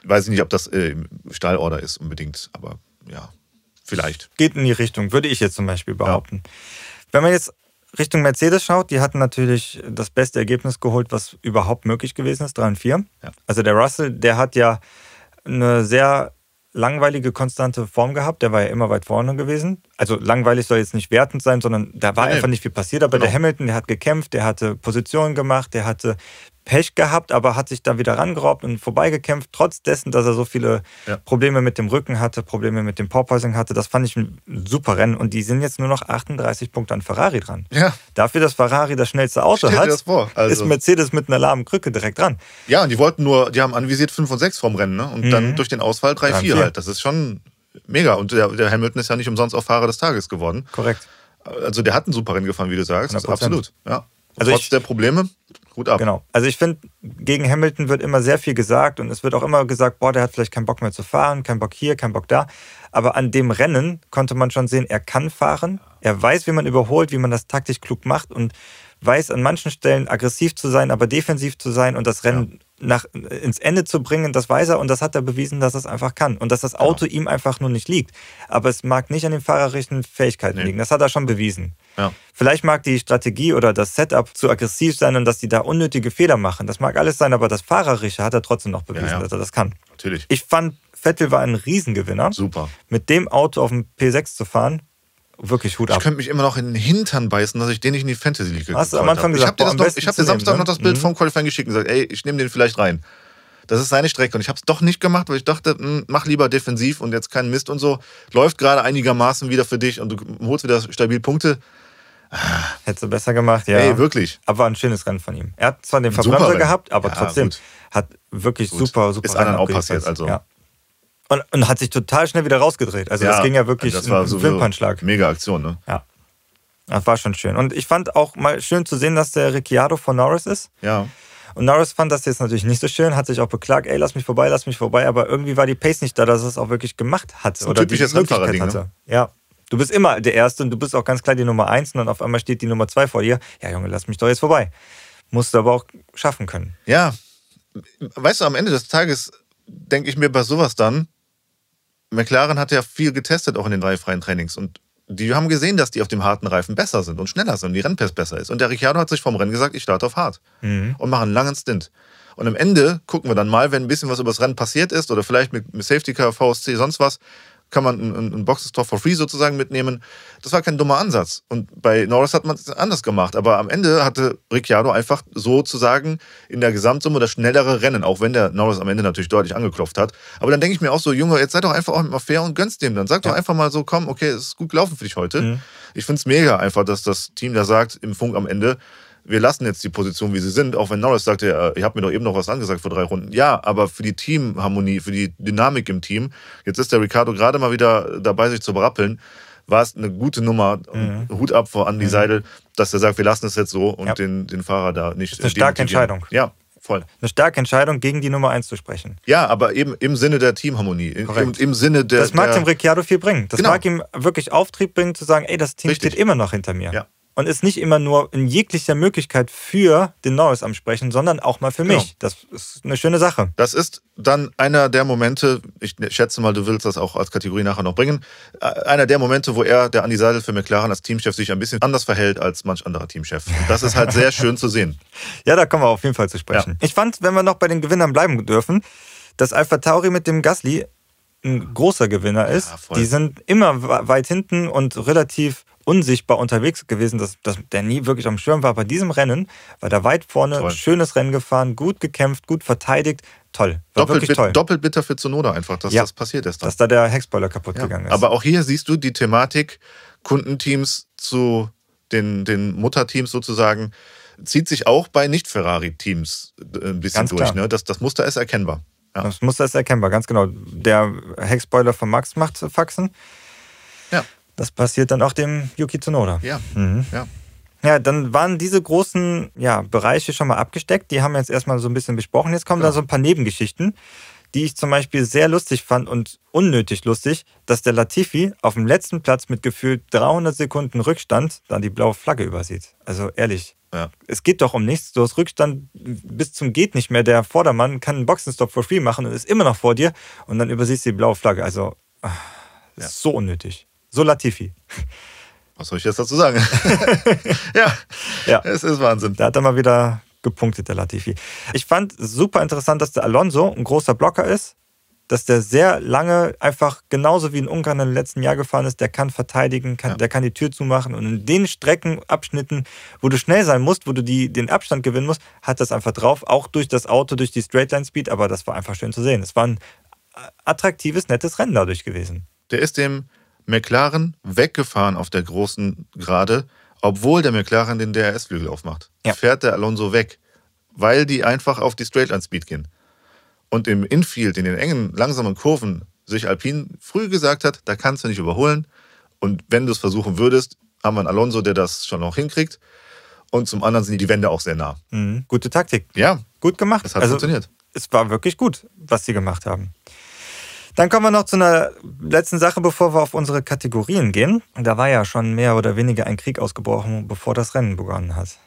Weiß ich nicht, ob das äh, Stallorder ist unbedingt, aber ja, vielleicht. Geht in die Richtung, würde ich jetzt zum Beispiel behaupten. Ja. Wenn man jetzt Richtung Mercedes schaut, die hatten natürlich das beste Ergebnis geholt, was überhaupt möglich gewesen ist, 3 und 4. Ja. Also der Russell, der hat ja eine sehr langweilige, konstante Form gehabt. Der war ja immer weit vorne gewesen. Also langweilig soll jetzt nicht wertend sein, sondern da war nee. einfach nicht viel passiert. Aber genau. der Hamilton, der hat gekämpft, der hatte Positionen gemacht, der hatte Pech gehabt, aber hat sich da wieder rangeraubt und vorbeigekämpft, trotz dessen, dass er so viele ja. Probleme mit dem Rücken hatte, Probleme mit dem Porpoising hatte. Das fand ich ein super Rennen und die sind jetzt nur noch 38 Punkte an Ferrari dran. Ja. Dafür, dass Ferrari das schnellste Auto hat, also ist Mercedes mit einer lahmen Krücke direkt dran. Ja, und die wollten nur, die haben anvisiert 5 und 6 vom Rennen ne? und mhm. dann durch den Ausfall 3-4 halt. Das ist schon mega und der, der, Hamilton ist ja nicht umsonst auch Fahrer des Tages geworden. Korrekt. Also der hat ein super Rennen gefahren, wie du sagst. 100%. Absolut, ja. Also Trotz ich, der Probleme, gut ab. Genau. Also ich finde, gegen Hamilton wird immer sehr viel gesagt und es wird auch immer gesagt, boah, der hat vielleicht keinen Bock mehr zu fahren, keinen Bock hier, keinen Bock da. Aber an dem Rennen konnte man schon sehen, er kann fahren, er weiß, wie man überholt, wie man das taktisch klug macht und weiß an manchen Stellen aggressiv zu sein, aber defensiv zu sein und das Rennen ja. nach, ins Ende zu bringen, das weiß er und das hat er bewiesen, dass er es einfach kann und dass das genau. Auto ja. ihm einfach nur nicht liegt. Aber es mag nicht an den fahrerischen Fähigkeiten nee. liegen, das hat er schon bewiesen. Ja. Vielleicht mag die Strategie oder das Setup zu aggressiv sein und dass die da unnötige Fehler machen. Das mag alles sein, aber das Fahrerische hat er trotzdem noch bewiesen, dass er das kann. Natürlich. Ich fand, Vettel war ein Riesengewinner. Super. Mit dem Auto auf dem P6 zu fahren, wirklich Hut ab. Ich könnte mich immer noch in den Hintern beißen, dass ich den nicht in die Fantasy League Hast du am Anfang gesagt, Ich habe dir, hab dir Samstag nehmen, noch das Bild ne? vom Qualifying geschickt und gesagt, ey, ich nehme den vielleicht rein. Das ist seine Strecke. Und ich habe es doch nicht gemacht, weil ich dachte, mh, hm, mach lieber defensiv und jetzt keinen Mist und so. Läuft gerade einigermaßen wieder für dich und du holst wieder stabil Punkte. Hättest du besser gemacht, ja. Ey, wirklich. Aber ein schönes Rennen von ihm. Er hat zwar den Verbremser gehabt, aber ja, trotzdem gut. hat wirklich gut. super, super Ist anderen auch passiert, also. Ja. Und, und, hat sich total schnell wieder rausgedreht. Also ja, das ging ja wirklich das war ein Wimpernschlag. Mega Aktion, ne? Ja. Das war schon schön. Und ich fand auch mal schön zu sehen, dass der Ricciardo von Norris ist. Ja. Und Norris fand das jetzt natürlich nicht so schön, hat sich auch beklagt, ey, lass mich vorbei, lass mich vorbei, aber irgendwie war die Pace nicht da, dass er es auch wirklich gemacht hat. ein oder typisches Rennfahrerding, ne? Ja. Du bist immer der Erste und du bist auch ganz klar die Nummer eins und dann auf einmal steht die Nummer zwei vor dir. Ja, Junge, lass mich doch jetzt vorbei. Musst du aber auch schaffen können. Ja. Weißt du, am Ende des Tages denke ich mir bei sowas dann, McLaren hat ja viel getestet, auch in den drei freien Trainings. Und die haben gesehen, dass die auf dem harten Reifen besser sind und schneller sind und die Rennpace besser ist. Und der Ricciardo hat sich vom Rennen gesagt, ich starte auf hart mhm. und mache einen langen Stint. Und am Ende gucken wir dann mal, wenn ein bisschen was über das Rennen passiert ist oder vielleicht mit, mit Safety Car, VSC, sonst was, kann man ein, ein Boxenstoff for free sozusagen mitnehmen. Das war kein dummer Ansatz. Und bei Norris hat man es anders gemacht. Aber am Ende hatte Ricciardo einfach sozusagen in der Gesamtsumme das schnellere Rennen, auch wenn der Norris am Ende natürlich deutlich angeklopft hat. Aber dann denke ich mir auch so, Junge, jetzt sei doch einfach auch mal fair und gönnst dem. Dann sag ja. doch einfach mal so, komm, okay, es ist gut gelaufen für dich heute. Mhm. Ich finde es mega einfach, dass das Team da sagt im Funk am Ende, wir lassen jetzt die Position, wie sie sind, auch wenn Norris sagte, ja, ihr habt mir doch eben noch was angesagt vor drei Runden. Ja, aber für die Teamharmonie, für die Dynamik im Team, jetzt ist der Ricardo gerade mal wieder dabei, sich zu berappeln, war es eine gute Nummer. Mhm. Hut ab vor Andy mhm. Seidel, dass er sagt, wir lassen es jetzt so und ja. den, den Fahrer da nicht. Das ist eine starke Entscheidung. Ja, voll. Eine starke Entscheidung, gegen die Nummer 1 zu sprechen. Ja, aber eben im Sinne der Teamharmonie. Im, Im, Sinne der. Das mag der, dem Ricciardo viel bringen. Das genau. mag ihm wirklich Auftrieb bringen, zu sagen, ey, das Team Richtig. steht immer noch hinter mir. Ja und ist nicht immer nur in jeglicher Möglichkeit für den Norris am Sprechen, sondern auch mal für genau. mich. Das ist eine schöne Sache. Das ist dann einer der Momente, ich schätze mal, du willst das auch als Kategorie nachher noch bringen, äh, einer der Momente, wo er, der Andi Seidel für McLaren als Teamchef, sich ein bisschen anders verhält als manch anderer Teamchef. Das ist halt sehr schön zu sehen. Ja, da kommen wir auf jeden Fall zu sprechen. Ja. Ich fand, wenn wir noch bei den Gewinnern bleiben dürfen, dass Alpha Tauri mit dem Gasly ein großer Gewinner ist. Ja, die sind immer weit hinten und relativ unsichtbar unterwegs gewesen, dass, dass der nie wirklich am Schirm war. Bei diesem Rennen war der weit vorne, toll. schönes Rennen gefahren, gut gekämpft, gut verteidigt. Toll. War doppelt, toll. doppelt bitter für Zunoda einfach, dass ja, das passiert ist. Dann. Dass da der Heckspoiler kaputt ja. gegangen ist. Aber auch hier siehst du die Thematik, Kundenteams zu den, den Mutterteams sozusagen, zieht sich auch bei Nicht-Ferrari-Teams äh, ein bisschen Ganz durch. Ne? Das, das Muster ist erkennbar. Ja. Das Muster ist erkennbar, ganz genau. Der Heckspoiler von Max macht Faxen. Ja. Das passiert dann auch dem Yuki Tsunoda. Ja. Mhm. ja. Ja, dann waren diese großen ja, Bereiche schon mal abgesteckt. Die haben wir jetzt erstmal so ein bisschen besprochen. Jetzt kommen ja. da so ein paar Nebengeschichten, die ich zum Beispiel sehr lustig fand und unnötig lustig, dass der Latifi auf dem letzten Platz mit gefühlt 300 Sekunden Rückstand dann die blaue Flagge übersieht. Also ehrlich, ja. es geht doch um nichts. Du hast Rückstand bis zum geht nicht mehr. Der Vordermann kann einen Boxenstopp for free machen und ist immer noch vor dir und dann übersiehst du die blaue Flagge. Also, ja. so unnötig. So Latifi. Was soll ich jetzt dazu sagen? ja, ja, es ist Wahnsinn. Da hat er mal wieder gepunktet, der Latifi. Ich fand super interessant, dass der Alonso ein großer Blocker ist, dass der sehr lange einfach genauso wie in Ungarn im letzten Jahr gefahren ist, der kann verteidigen, kann, ja. der kann die Tür zumachen und in den Streckenabschnitten, wo du schnell sein musst, wo du die, den Abstand gewinnen musst, hat das einfach drauf, auch durch das Auto, durch die Straightline Speed, aber das war einfach schön zu sehen. Es war ein attraktives, nettes Rennen dadurch gewesen. Der ist dem McLaren weggefahren auf der großen Gerade, obwohl der McLaren den DRS-Flügel aufmacht. Ja. Fährt der Alonso weg, weil die einfach auf die Straightline-Speed gehen. Und im Infield, in den engen, langsamen Kurven, sich Alpine früh gesagt hat, da kannst du nicht überholen. Und wenn du es versuchen würdest, haben wir einen Alonso, der das schon noch hinkriegt. Und zum anderen sind die Wände auch sehr nah. Mhm. Gute Taktik. Ja. Gut gemacht. Es hat also, funktioniert. Es war wirklich gut, was sie gemacht haben. Dann kommen wir noch zu einer letzten Sache, bevor wir auf unsere Kategorien gehen. Da war ja schon mehr oder weniger ein Krieg ausgebrochen, bevor das Rennen begonnen hat.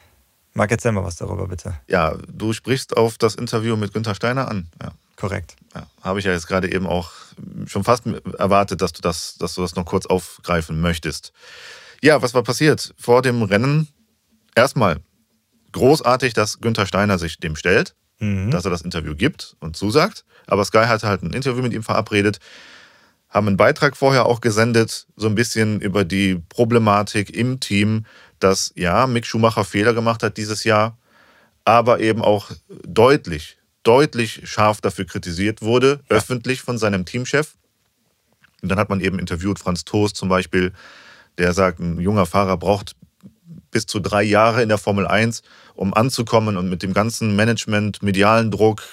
Marc, erzähl mal was darüber, bitte. Ja, du sprichst auf das Interview mit Günther Steiner an. Ja. Korrekt. Ja, Habe ich ja jetzt gerade eben auch schon fast erwartet, dass du, das, dass du das noch kurz aufgreifen möchtest. Ja, was war passiert? Vor dem Rennen erstmal großartig, dass Günther Steiner sich dem stellt, mhm. dass er das Interview gibt und zusagt. Aber Sky hatte halt ein Interview mit ihm verabredet, haben einen Beitrag vorher auch gesendet, so ein bisschen über die Problematik im Team, dass ja, Mick Schumacher Fehler gemacht hat dieses Jahr, aber eben auch deutlich, deutlich scharf dafür kritisiert wurde, ja. öffentlich von seinem Teamchef. Und dann hat man eben interviewt Franz Toast zum Beispiel, der sagt, ein junger Fahrer braucht bis zu drei Jahre in der Formel 1, um anzukommen und mit dem ganzen Management, medialen Druck,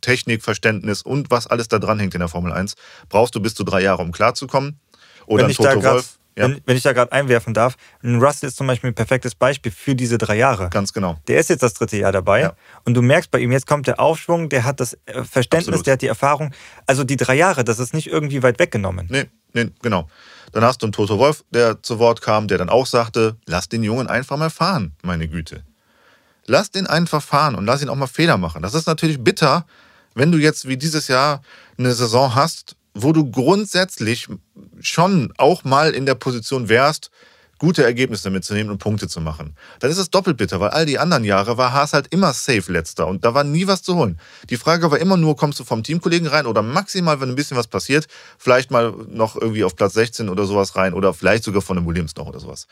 Technikverständnis und was alles da dran hängt in der Formel 1, brauchst du bis zu drei Jahre, um klarzukommen. Oder Wenn ich da Wolf. Ja. Wenn, wenn ich da gerade einwerfen darf, ein Russell ist zum Beispiel ein perfektes Beispiel für diese drei Jahre. Ganz genau. Der ist jetzt das dritte Jahr dabei Ja. und du merkst bei ihm, jetzt kommt der Aufschwung, der hat das äh, Verständnis, Absolut. der hat die Erfahrung. Also die drei Jahre, das ist nicht irgendwie weit weggenommen. Nee, nee, genau. Dann hast du einen Toto Wolf, der zu Wort kam, der dann auch sagte, lass den Jungen einfach mal fahren, meine Güte. Lass den einfach fahren und lass ihn auch mal Fehler machen. Das ist natürlich bitter, wenn du jetzt wie dieses Jahr eine Saison hast, wo du grundsätzlich schon auch mal in der Position wärst, gute Ergebnisse mitzunehmen und Punkte zu machen. Dann ist es doppelt bitter, weil all die anderen Jahre war Haas halt immer safe letzter und da war nie was zu holen. Die Frage war immer nur, kommst du vom Teamkollegen rein oder maximal, wenn ein bisschen was passiert, vielleicht mal noch irgendwie auf Platz 16 oder sowas rein oder vielleicht sogar von einem Williams noch oder sowas.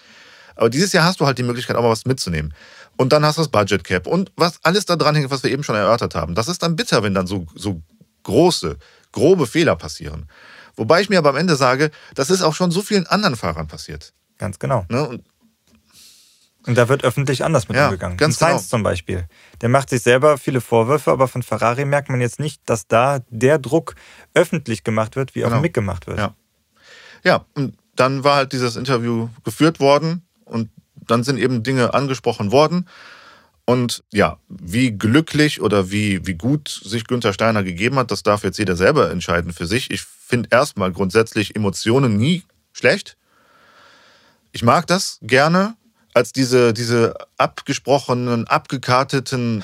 Aber dieses Jahr hast du halt die Möglichkeit, auch mal was mitzunehmen. Und dann hast du das Budget Cap und was alles da dran hängt, was wir eben schon erörtert haben. Das ist dann bitter, wenn dann so, so große, grobe Fehler passieren. Wobei ich mir aber am Ende sage, das ist auch schon so vielen anderen Fahrern passiert. Ganz genau. Ne? Und Und da wird öffentlich anders mit Ja, umgegangen. ganz Sainz genau. zum Beispiel. Der macht sich selber viele Vorwürfe, aber von Ferrari merkt man jetzt nicht, dass da der Druck öffentlich gemacht wird, wie auch Genau. mitgemacht wird. Ja. Ja, und dann war halt dieses Interview geführt worden und dann sind eben Dinge angesprochen worden. Und ja, wie glücklich oder wie, wie gut sich Günther Steiner gegeben hat, das darf jetzt jeder selber entscheiden für sich. Ich finde erstmal grundsätzlich Emotionen nie schlecht. Ich mag das gerne als diese, diese abgesprochenen, abgekarteten,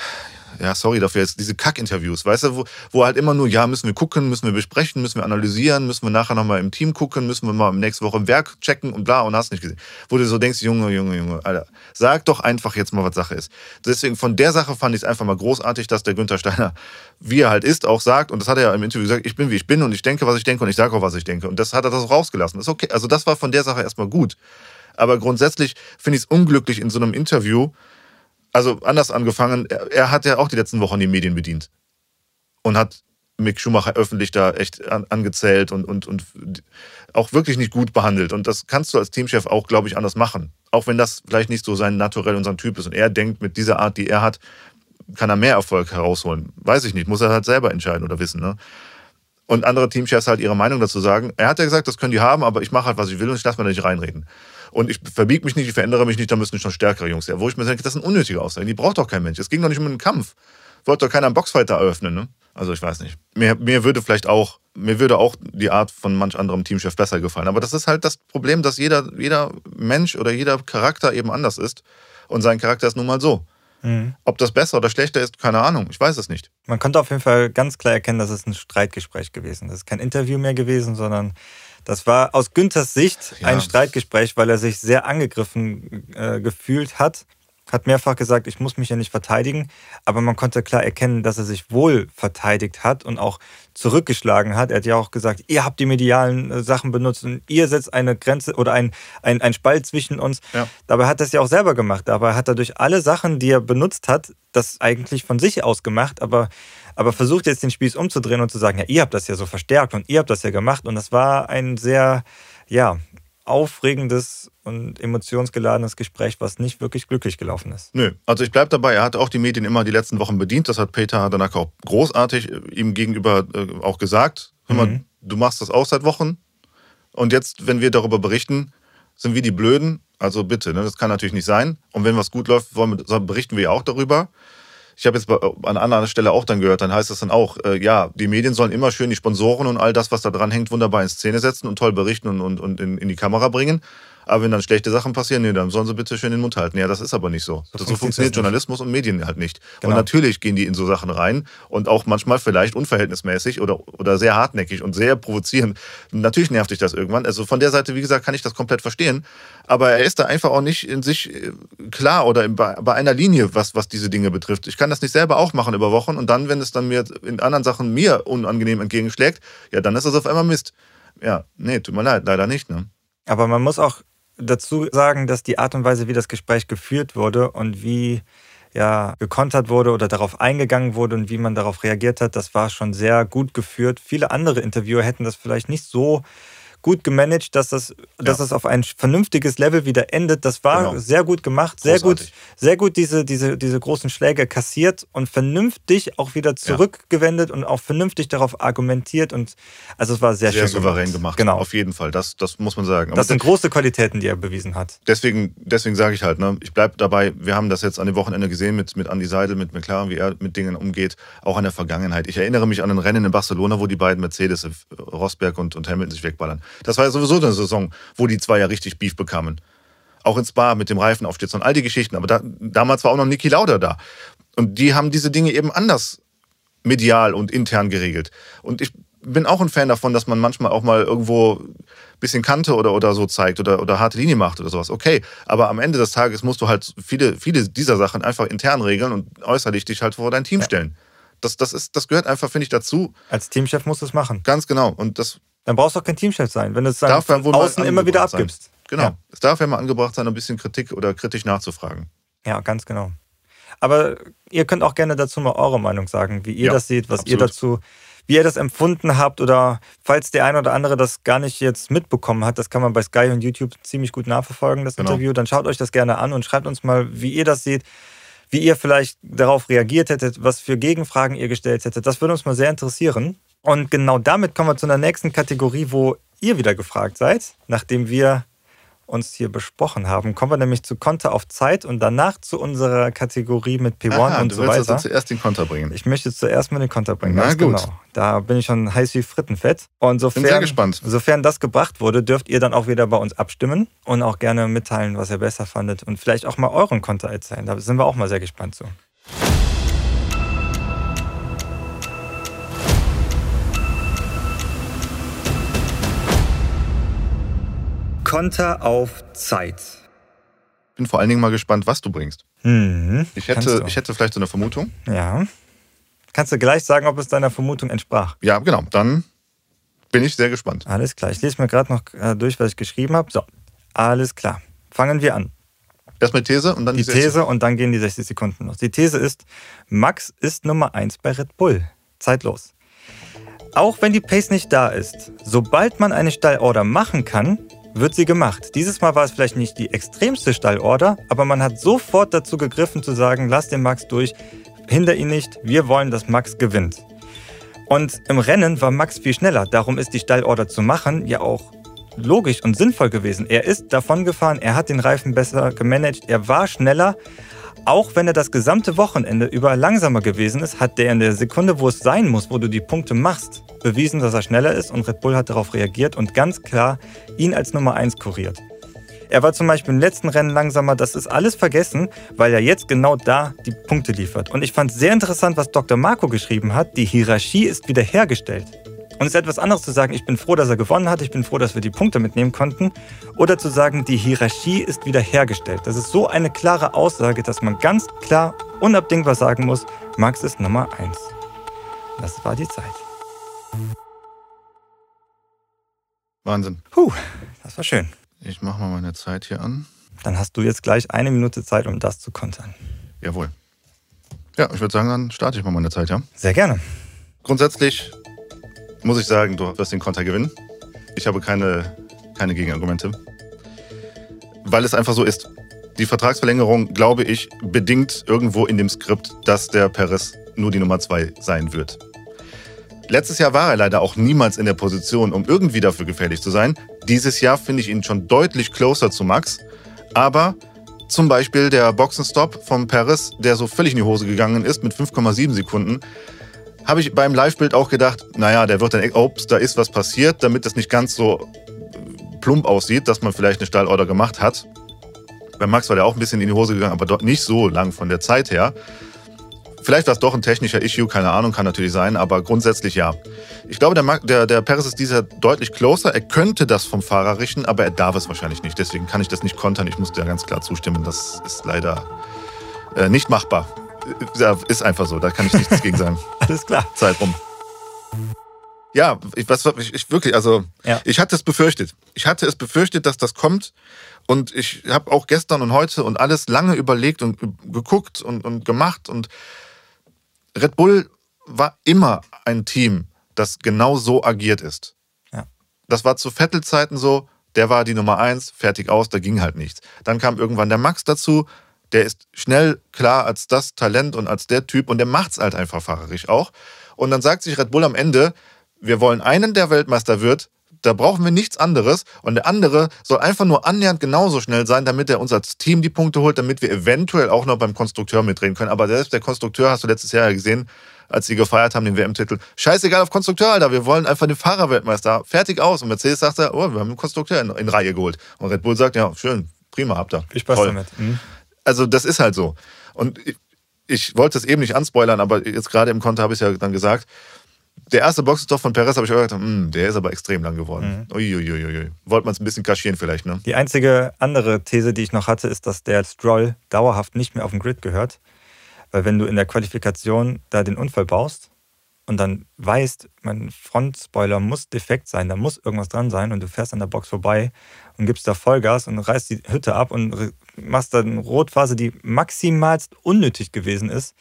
ja, sorry dafür jetzt, diese Kack-Interviews, weißt du, wo, wo halt immer nur, ja, müssen wir gucken, müssen wir besprechen, müssen wir analysieren, müssen wir nachher nochmal im Team gucken, müssen wir mal nächste Woche im Werk checken und bla und hast nicht gesehen. Wo du so denkst, Junge, Junge, Junge, Alter, sag doch einfach jetzt mal, was Sache ist. Deswegen von der Sache fand ich es einfach mal großartig, dass der Günther Steiner, wie er halt ist, auch sagt, und das hat er ja im Interview gesagt, ich bin wie ich bin und ich denke, was ich denke und ich sage auch, was ich denke. Und das hat er das auch rausgelassen. Das ist okay. Also das war von der Sache erstmal gut. Aber grundsätzlich finde ich es unglücklich in so einem Interview, also anders angefangen, er, er hat ja auch die letzten Wochen die Medien bedient und hat Mick Schumacher öffentlich da echt an, angezählt und, und, und auch wirklich nicht gut behandelt. Und das kannst du als Teamchef auch, glaube ich, anders machen. Auch wenn das vielleicht nicht so sein Naturell und sein Typ ist. Und er denkt, mit dieser Art, die er hat, kann er mehr Erfolg herausholen. Weiß ich nicht, muss er halt selber entscheiden oder wissen. Ne? Und andere Teamchefs halt ihre Meinung dazu sagen. Er hat ja gesagt, das können die haben, aber ich mache halt, was ich will und ich lasse mir da nicht reinreden. Und ich verbiege mich nicht, ich verändere mich nicht, da müssen schon stärkere Jungs her. Wo ich mir denke, das sind unnötige Aussagen. Die braucht doch kein Mensch. Es ging doch nicht um einen Kampf. Wollte doch keiner einen Boxfighter eröffnen, ne? Also ich weiß nicht. Mir, mir würde vielleicht auch, mir würde auch die Art von manch anderem Teamchef besser gefallen. Aber das ist halt das Problem, dass jeder, jeder Mensch oder jeder Charakter eben anders ist. Und sein Charakter ist nun mal so. Mhm. Ob das besser oder schlechter ist, keine Ahnung. Ich weiß es nicht. Man konnte auf jeden Fall ganz klar erkennen, dass es ein Streitgespräch gewesen ist. Das ist kein Interview mehr gewesen, sondern das war aus Günthers Sicht Ja. ein Streitgespräch, weil er sich sehr angegriffen äh, gefühlt hat. Hat mehrfach gesagt, ich muss mich ja nicht verteidigen, aber man konnte klar erkennen, dass er sich wohl verteidigt hat und auch zurückgeschlagen hat. Er hat ja auch gesagt, ihr habt die medialen äh, Sachen benutzt und ihr setzt eine Grenze oder ein, ein, ein Spalt zwischen uns. Ja. Dabei hat er es ja auch selber gemacht. Dabei hat er durch alle Sachen, die er benutzt hat, das eigentlich von sich aus gemacht, aber, aber versucht jetzt den Spieß umzudrehen und zu sagen, ja, ihr habt das ja so verstärkt und ihr habt das ja gemacht. Und das war ein sehr, ja, aufregendes und emotionsgeladenes Gespräch, was nicht wirklich glücklich gelaufen ist. Nö, also ich bleibe dabei. Er hat auch die Medien immer die letzten Wochen bedient. Das hat Peter danach auch großartig äh, ihm gegenüber äh, auch gesagt. Hör mal, Mhm. du machst das auch seit Wochen. Und jetzt, wenn wir darüber berichten, sind wir die Blöden. Also bitte, ne? das kann natürlich nicht sein. Und wenn was gut läuft, wir, berichten wir ja auch darüber. Ich habe jetzt bei, an anderer Stelle auch dann gehört, dann heißt es dann auch, äh, ja, die Medien sollen immer schön die Sponsoren und all das, was da dran hängt, wunderbar in Szene setzen und toll berichten und, und, und in, in die Kamera bringen. Aber wenn dann schlechte Sachen passieren, nee, dann sollen sie bitte schön den Mund halten. Ja, das ist aber nicht so. So, funktioniert funktioniert. Journalismus und Medien halt nicht. Genau. Und natürlich gehen die in so Sachen rein und auch manchmal vielleicht unverhältnismäßig oder, oder sehr hartnäckig und sehr provozierend. Natürlich nervt dich das irgendwann. Also von der Seite, wie gesagt, kann ich das komplett verstehen. Aber er ist da einfach auch nicht in sich äh, klar oder bei, bei einer Linie, was, was diese Dinge betrifft. Ich kann das nicht selber auch machen über Wochen und dann, wenn es dann mir in anderen Sachen mir unangenehm entgegenschlägt, ja, dann ist das auf einmal Mist. Ja, nee, tut mir leid, leider nicht. Ne? Aber man muss auch dazu sagen, dass die Art und Weise, wie das Gespräch geführt wurde und wie ja, gekontert wurde oder darauf eingegangen wurde und wie man darauf reagiert hat, das war schon sehr gut geführt. Viele andere Interviewer hätten das vielleicht nicht so gut gemanagt, dass das, dass das auf ein vernünftiges Level wieder endet. Das war Genau. sehr gut gemacht, sehr gut, Großartig. sehr gut diese, diese, diese großen Schläge kassiert und vernünftig auch wieder zurückgewendet und auch vernünftig darauf argumentiert. Und also es war sehr, Sehr schön souverän gemacht. Genau. Auf jeden Fall. Das, das muss man sagen. Aber Das sind große Qualitäten, die er bewiesen hat. deswegen, deswegen sage ich halt, ne, ich bleibe dabei, wir haben das jetzt an dem Wochenende gesehen mit, mit Andy Seidel, mit McLaren, wie er mit Dingen umgeht, auch an der Vergangenheit. Ich erinnere mich an ein Rennen in Barcelona, wo die beiden Mercedes, äh, Rosberg und, und Hamilton sich wegballern. Das war ja sowieso eine Saison, wo die zwei ja richtig Beef bekamen. Auch in Spa mit dem Reifenaufstützer und all die Geschichten. Aber da, damals war auch noch Niki Lauda da. Und die haben diese Dinge eben anders medial und intern geregelt. Und ich bin auch ein Fan davon, dass man manchmal auch mal irgendwo ein bisschen Kante oder, oder so zeigt oder, oder harte Linie macht oder sowas. Okay, aber am Ende des Tages musst du halt viele, viele dieser Sachen einfach intern regeln und äußerlich dich halt vor dein Team stellen. Das, das, ist, das gehört einfach, finde ich, dazu. Als Teamchef musst du es machen. Ganz genau. Und das Dann brauchst du auch kein Teamchef sein, wenn du es dann außen immer wieder angebracht sein. abgibst. Genau. Ja. Es darf ja mal angebracht sein, ein bisschen Kritik oder kritisch nachzufragen. Ja, ganz genau. Aber ihr könnt auch gerne dazu mal eure Meinung sagen, wie ihr Ja, das seht, was ihr absolut. dazu, wie ihr das empfunden habt oder falls der ein oder andere das gar nicht jetzt mitbekommen hat, das kann man bei Sky und YouTube ziemlich gut nachverfolgen, das Genau. Interview, dann schaut euch das gerne an und schreibt uns mal, wie ihr das seht, wie ihr vielleicht darauf reagiert hättet, was für Gegenfragen ihr gestellt hättet. Das würde uns mal sehr interessieren. Und genau damit kommen wir zu einer nächsten Kategorie, wo ihr wieder gefragt seid, nachdem wir uns hier besprochen haben, kommen wir nämlich zu Konter auf Zeit und danach zu unserer Kategorie mit P1 Aha, und du so willst weiter. also zuerst den Konter bringen. Ich möchte zuerst mal den Konter bringen. Na gut. Genau. Da bin ich schon heiß wie Frittenfett. Und sofern, Bin sehr gespannt. sofern das gebracht wurde, dürft ihr dann auch wieder bei uns abstimmen und auch gerne mitteilen, was ihr besser fandet und vielleicht auch mal euren Konter erzählen. Da sind wir auch mal sehr gespannt zu. Konter auf Zeit. bin vor allen Dingen mal gespannt, was du bringst. Mhm. Ich hätte, ich hätte vielleicht so eine Vermutung. Ja. Kannst du gleich sagen, ob es deiner Vermutung entsprach? Ja, genau. Dann bin ich sehr gespannt. Alles klar. Ich lese mir gerade noch äh, durch, was ich geschrieben habe. So, alles klar. Fangen wir an. Erstmal die These und dann Die die 60. These und dann gehen die 60 Sekunden los. Die These ist, Max ist Nummer 1 bei Red Bull. Zeitlos. Auch wenn die Pace nicht da ist, sobald man eine Stallorder machen kann, wird sie gemacht. Dieses Mal war es vielleicht nicht die extremste Stallorder, aber man hat sofort dazu gegriffen zu sagen, lass den Max durch, hinder ihn nicht, wir wollen, dass Max gewinnt. Und im Rennen war Max viel schneller, darum ist die Stallorder zu machen ja auch logisch und sinnvoll gewesen. Er ist davon gefahren, er hat den Reifen besser gemanagt, er war schneller. Auch wenn er das gesamte Wochenende über langsamer gewesen ist, hat der in der Sekunde, wo es sein muss, wo du die Punkte machst, bewiesen, dass er schneller ist und Red Bull hat darauf reagiert und ganz klar ihn als Nummer 1 kuriert. Er war zum Beispiel im letzten Rennen langsamer, das ist alles vergessen, weil er jetzt genau da die Punkte liefert. Und ich fand sehr interessant, was Dr. Marco geschrieben hat, die Hierarchie ist wiederhergestellt. Und es ist etwas anderes zu sagen, ich bin froh, dass er gewonnen hat, ich bin froh, dass wir die Punkte mitnehmen konnten. Oder zu sagen, die Hierarchie ist wiederhergestellt. Das ist so eine klare Aussage, dass man ganz klar, unabdingbar sagen muss, Max ist Nummer 1. Das war die Zeit. Wahnsinn. Puh, das war schön. Ich mache mal meine Zeit hier an. Dann hast du jetzt gleich eine Minute Zeit, um das zu kontern. Jawohl. Ja, ich würde sagen, dann starte ich mal meine Zeit, ja. Sehr gerne. Grundsätzlich muss ich sagen, du wirst den Konter gewinnen. Ich habe keine, keine Gegenargumente. Weil es einfach so ist. Die Vertragsverlängerung, glaube ich, bedingt irgendwo in dem Skript, dass der Perez nur die Nummer zwei sein wird. Letztes Jahr war er leider auch niemals in der Position, um irgendwie dafür gefährlich zu sein. Dieses Jahr finde ich ihn schon deutlich closer zu Max. Aber zum Beispiel der Boxenstopp vom Perez, der so völlig in die Hose gegangen ist mit 5,7 Sekunden, habe ich beim Live-Bild auch gedacht, naja, der wird dann, ups, da ist was passiert, damit das nicht ganz so plump aussieht, dass man vielleicht eine Stallorder gemacht hat. Bei Max war der auch ein bisschen in die Hose gegangen, aber dort nicht so lang von der Zeit her. Vielleicht war es doch ein technischer Issue, keine Ahnung, kann natürlich sein, aber grundsätzlich ja. Ich glaube, der, Ma- der, der Perez ist dieser deutlich closer. Er könnte das vom Fahrer richten, aber er darf es wahrscheinlich nicht. Deswegen kann ich das nicht kontern. Ich muss dir ganz klar zustimmen. Das ist leider äh, nicht machbar. Ja, ist einfach so, da kann ich nichts gegen sagen. Alles klar. Zeit rum. Ja, ich, was, ich, ich wirklich, also Ja. ich hatte es befürchtet. Ich hatte es befürchtet, dass das kommt. Und ich habe auch gestern und heute und alles lange überlegt und geguckt und, und gemacht. Und Red Bull war immer ein Team, das genau so agiert ist. Ja. Das war zu Vettel-Zeiten so, der war die Nummer eins, fertig aus, da ging halt nichts. Dann kam irgendwann der Max dazu, der ist schnell klar als das Talent und als der Typ und der macht's halt einfach fahrerisch auch. Und dann sagt sich Red Bull am Ende, wir wollen einen, der Weltmeister wird, da brauchen wir nichts anderes. Und der andere soll einfach nur annähernd genauso schnell sein, damit er uns als Team die Punkte holt, damit wir eventuell auch noch beim Konstrukteur mitreden können. Aber selbst der Konstrukteur, hast du letztes Jahr ja gesehen, als sie gefeiert haben, den WM-Titel. Scheißegal auf Konstrukteur, Alter. Wir wollen einfach den Fahrerweltmeister. Fertig aus. Und Mercedes sagt, oh, wir haben einen Konstrukteur in, in Reihe geholt. Und Red Bull sagt, ja, schön, prima, habt ihr. Viel Spaß Toll. damit. Mhm. Also, das ist halt so. Und ich, ich wollte es eben nicht anspoilern, aber jetzt gerade im Konter habe ich es ja dann gesagt. Der erste Boxenstoff von Perez habe ich auch gedacht, hm, der ist aber extrem lang geworden. Mhm. Uiuiui. Wollte man es ein bisschen kaschieren vielleicht, ne? Die einzige andere These, die ich noch hatte, ist, dass der Stroll dauerhaft nicht mehr auf den Grid gehört. Weil wenn du in der Qualifikation da den Unfall baust und dann weißt, mein Frontspoiler muss defekt sein, da muss irgendwas dran sein und du fährst an der Box vorbei und gibst da Vollgas und reißt die Hütte ab und machst dann eine Rotphase, die maximalst unnötig gewesen ist,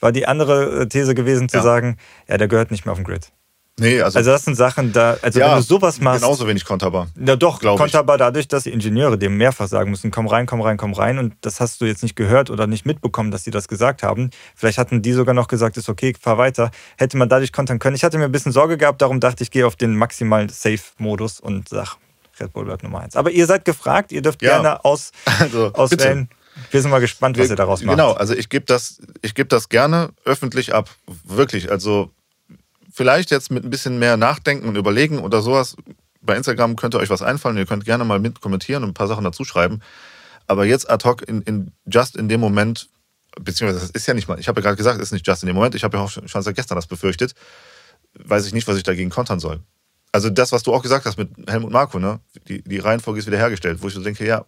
war die andere äh, These gewesen zu Ja. sagen, ja, der gehört nicht mehr auf den Grid. Nee, also, Also das sind Sachen da, also ja, wenn du sowas machst, genauso wenig konterbar. ja, doch, Glaub ich. konterbar dadurch, dass die Ingenieure dem mehrfach sagen müssen, komm rein, komm rein, komm rein. Und das hast du jetzt nicht gehört oder nicht mitbekommen, dass sie das gesagt haben. Vielleicht hatten die sogar noch gesagt, ist okay, fahr weiter. Hätte man dadurch kontern können. Ich hatte mir ein bisschen Sorge gehabt, darum dachte ich, gehe auf den maximal Safe-Modus und sag, Red Bull bleibt Nummer eins. Aber ihr seid gefragt, ihr dürft Ja. gerne aus, Also, auswählen. Wir sind mal gespannt, was ihr daraus macht. Genau, also ich gebe das, ich geb das gerne öffentlich ab. Wirklich. Also vielleicht jetzt mit ein bisschen mehr Nachdenken und Überlegen oder sowas. Bei Instagram könnte euch was einfallen. Ihr könnt gerne mal mit kommentieren und ein paar Sachen dazu schreiben. Aber jetzt ad hoc in, in just in dem Moment, beziehungsweise das ist ja nicht mal, ich habe ja gerade gesagt, es ist nicht just in dem Moment. Ich habe ja auch schon, seit gestern das befürchtet. Weiß ich nicht, was ich dagegen kontern soll. Also das, was du auch gesagt hast mit Helmut Marko, ne? Die, die Reihenfolge ist wiederhergestellt, wo ich so denke, ja,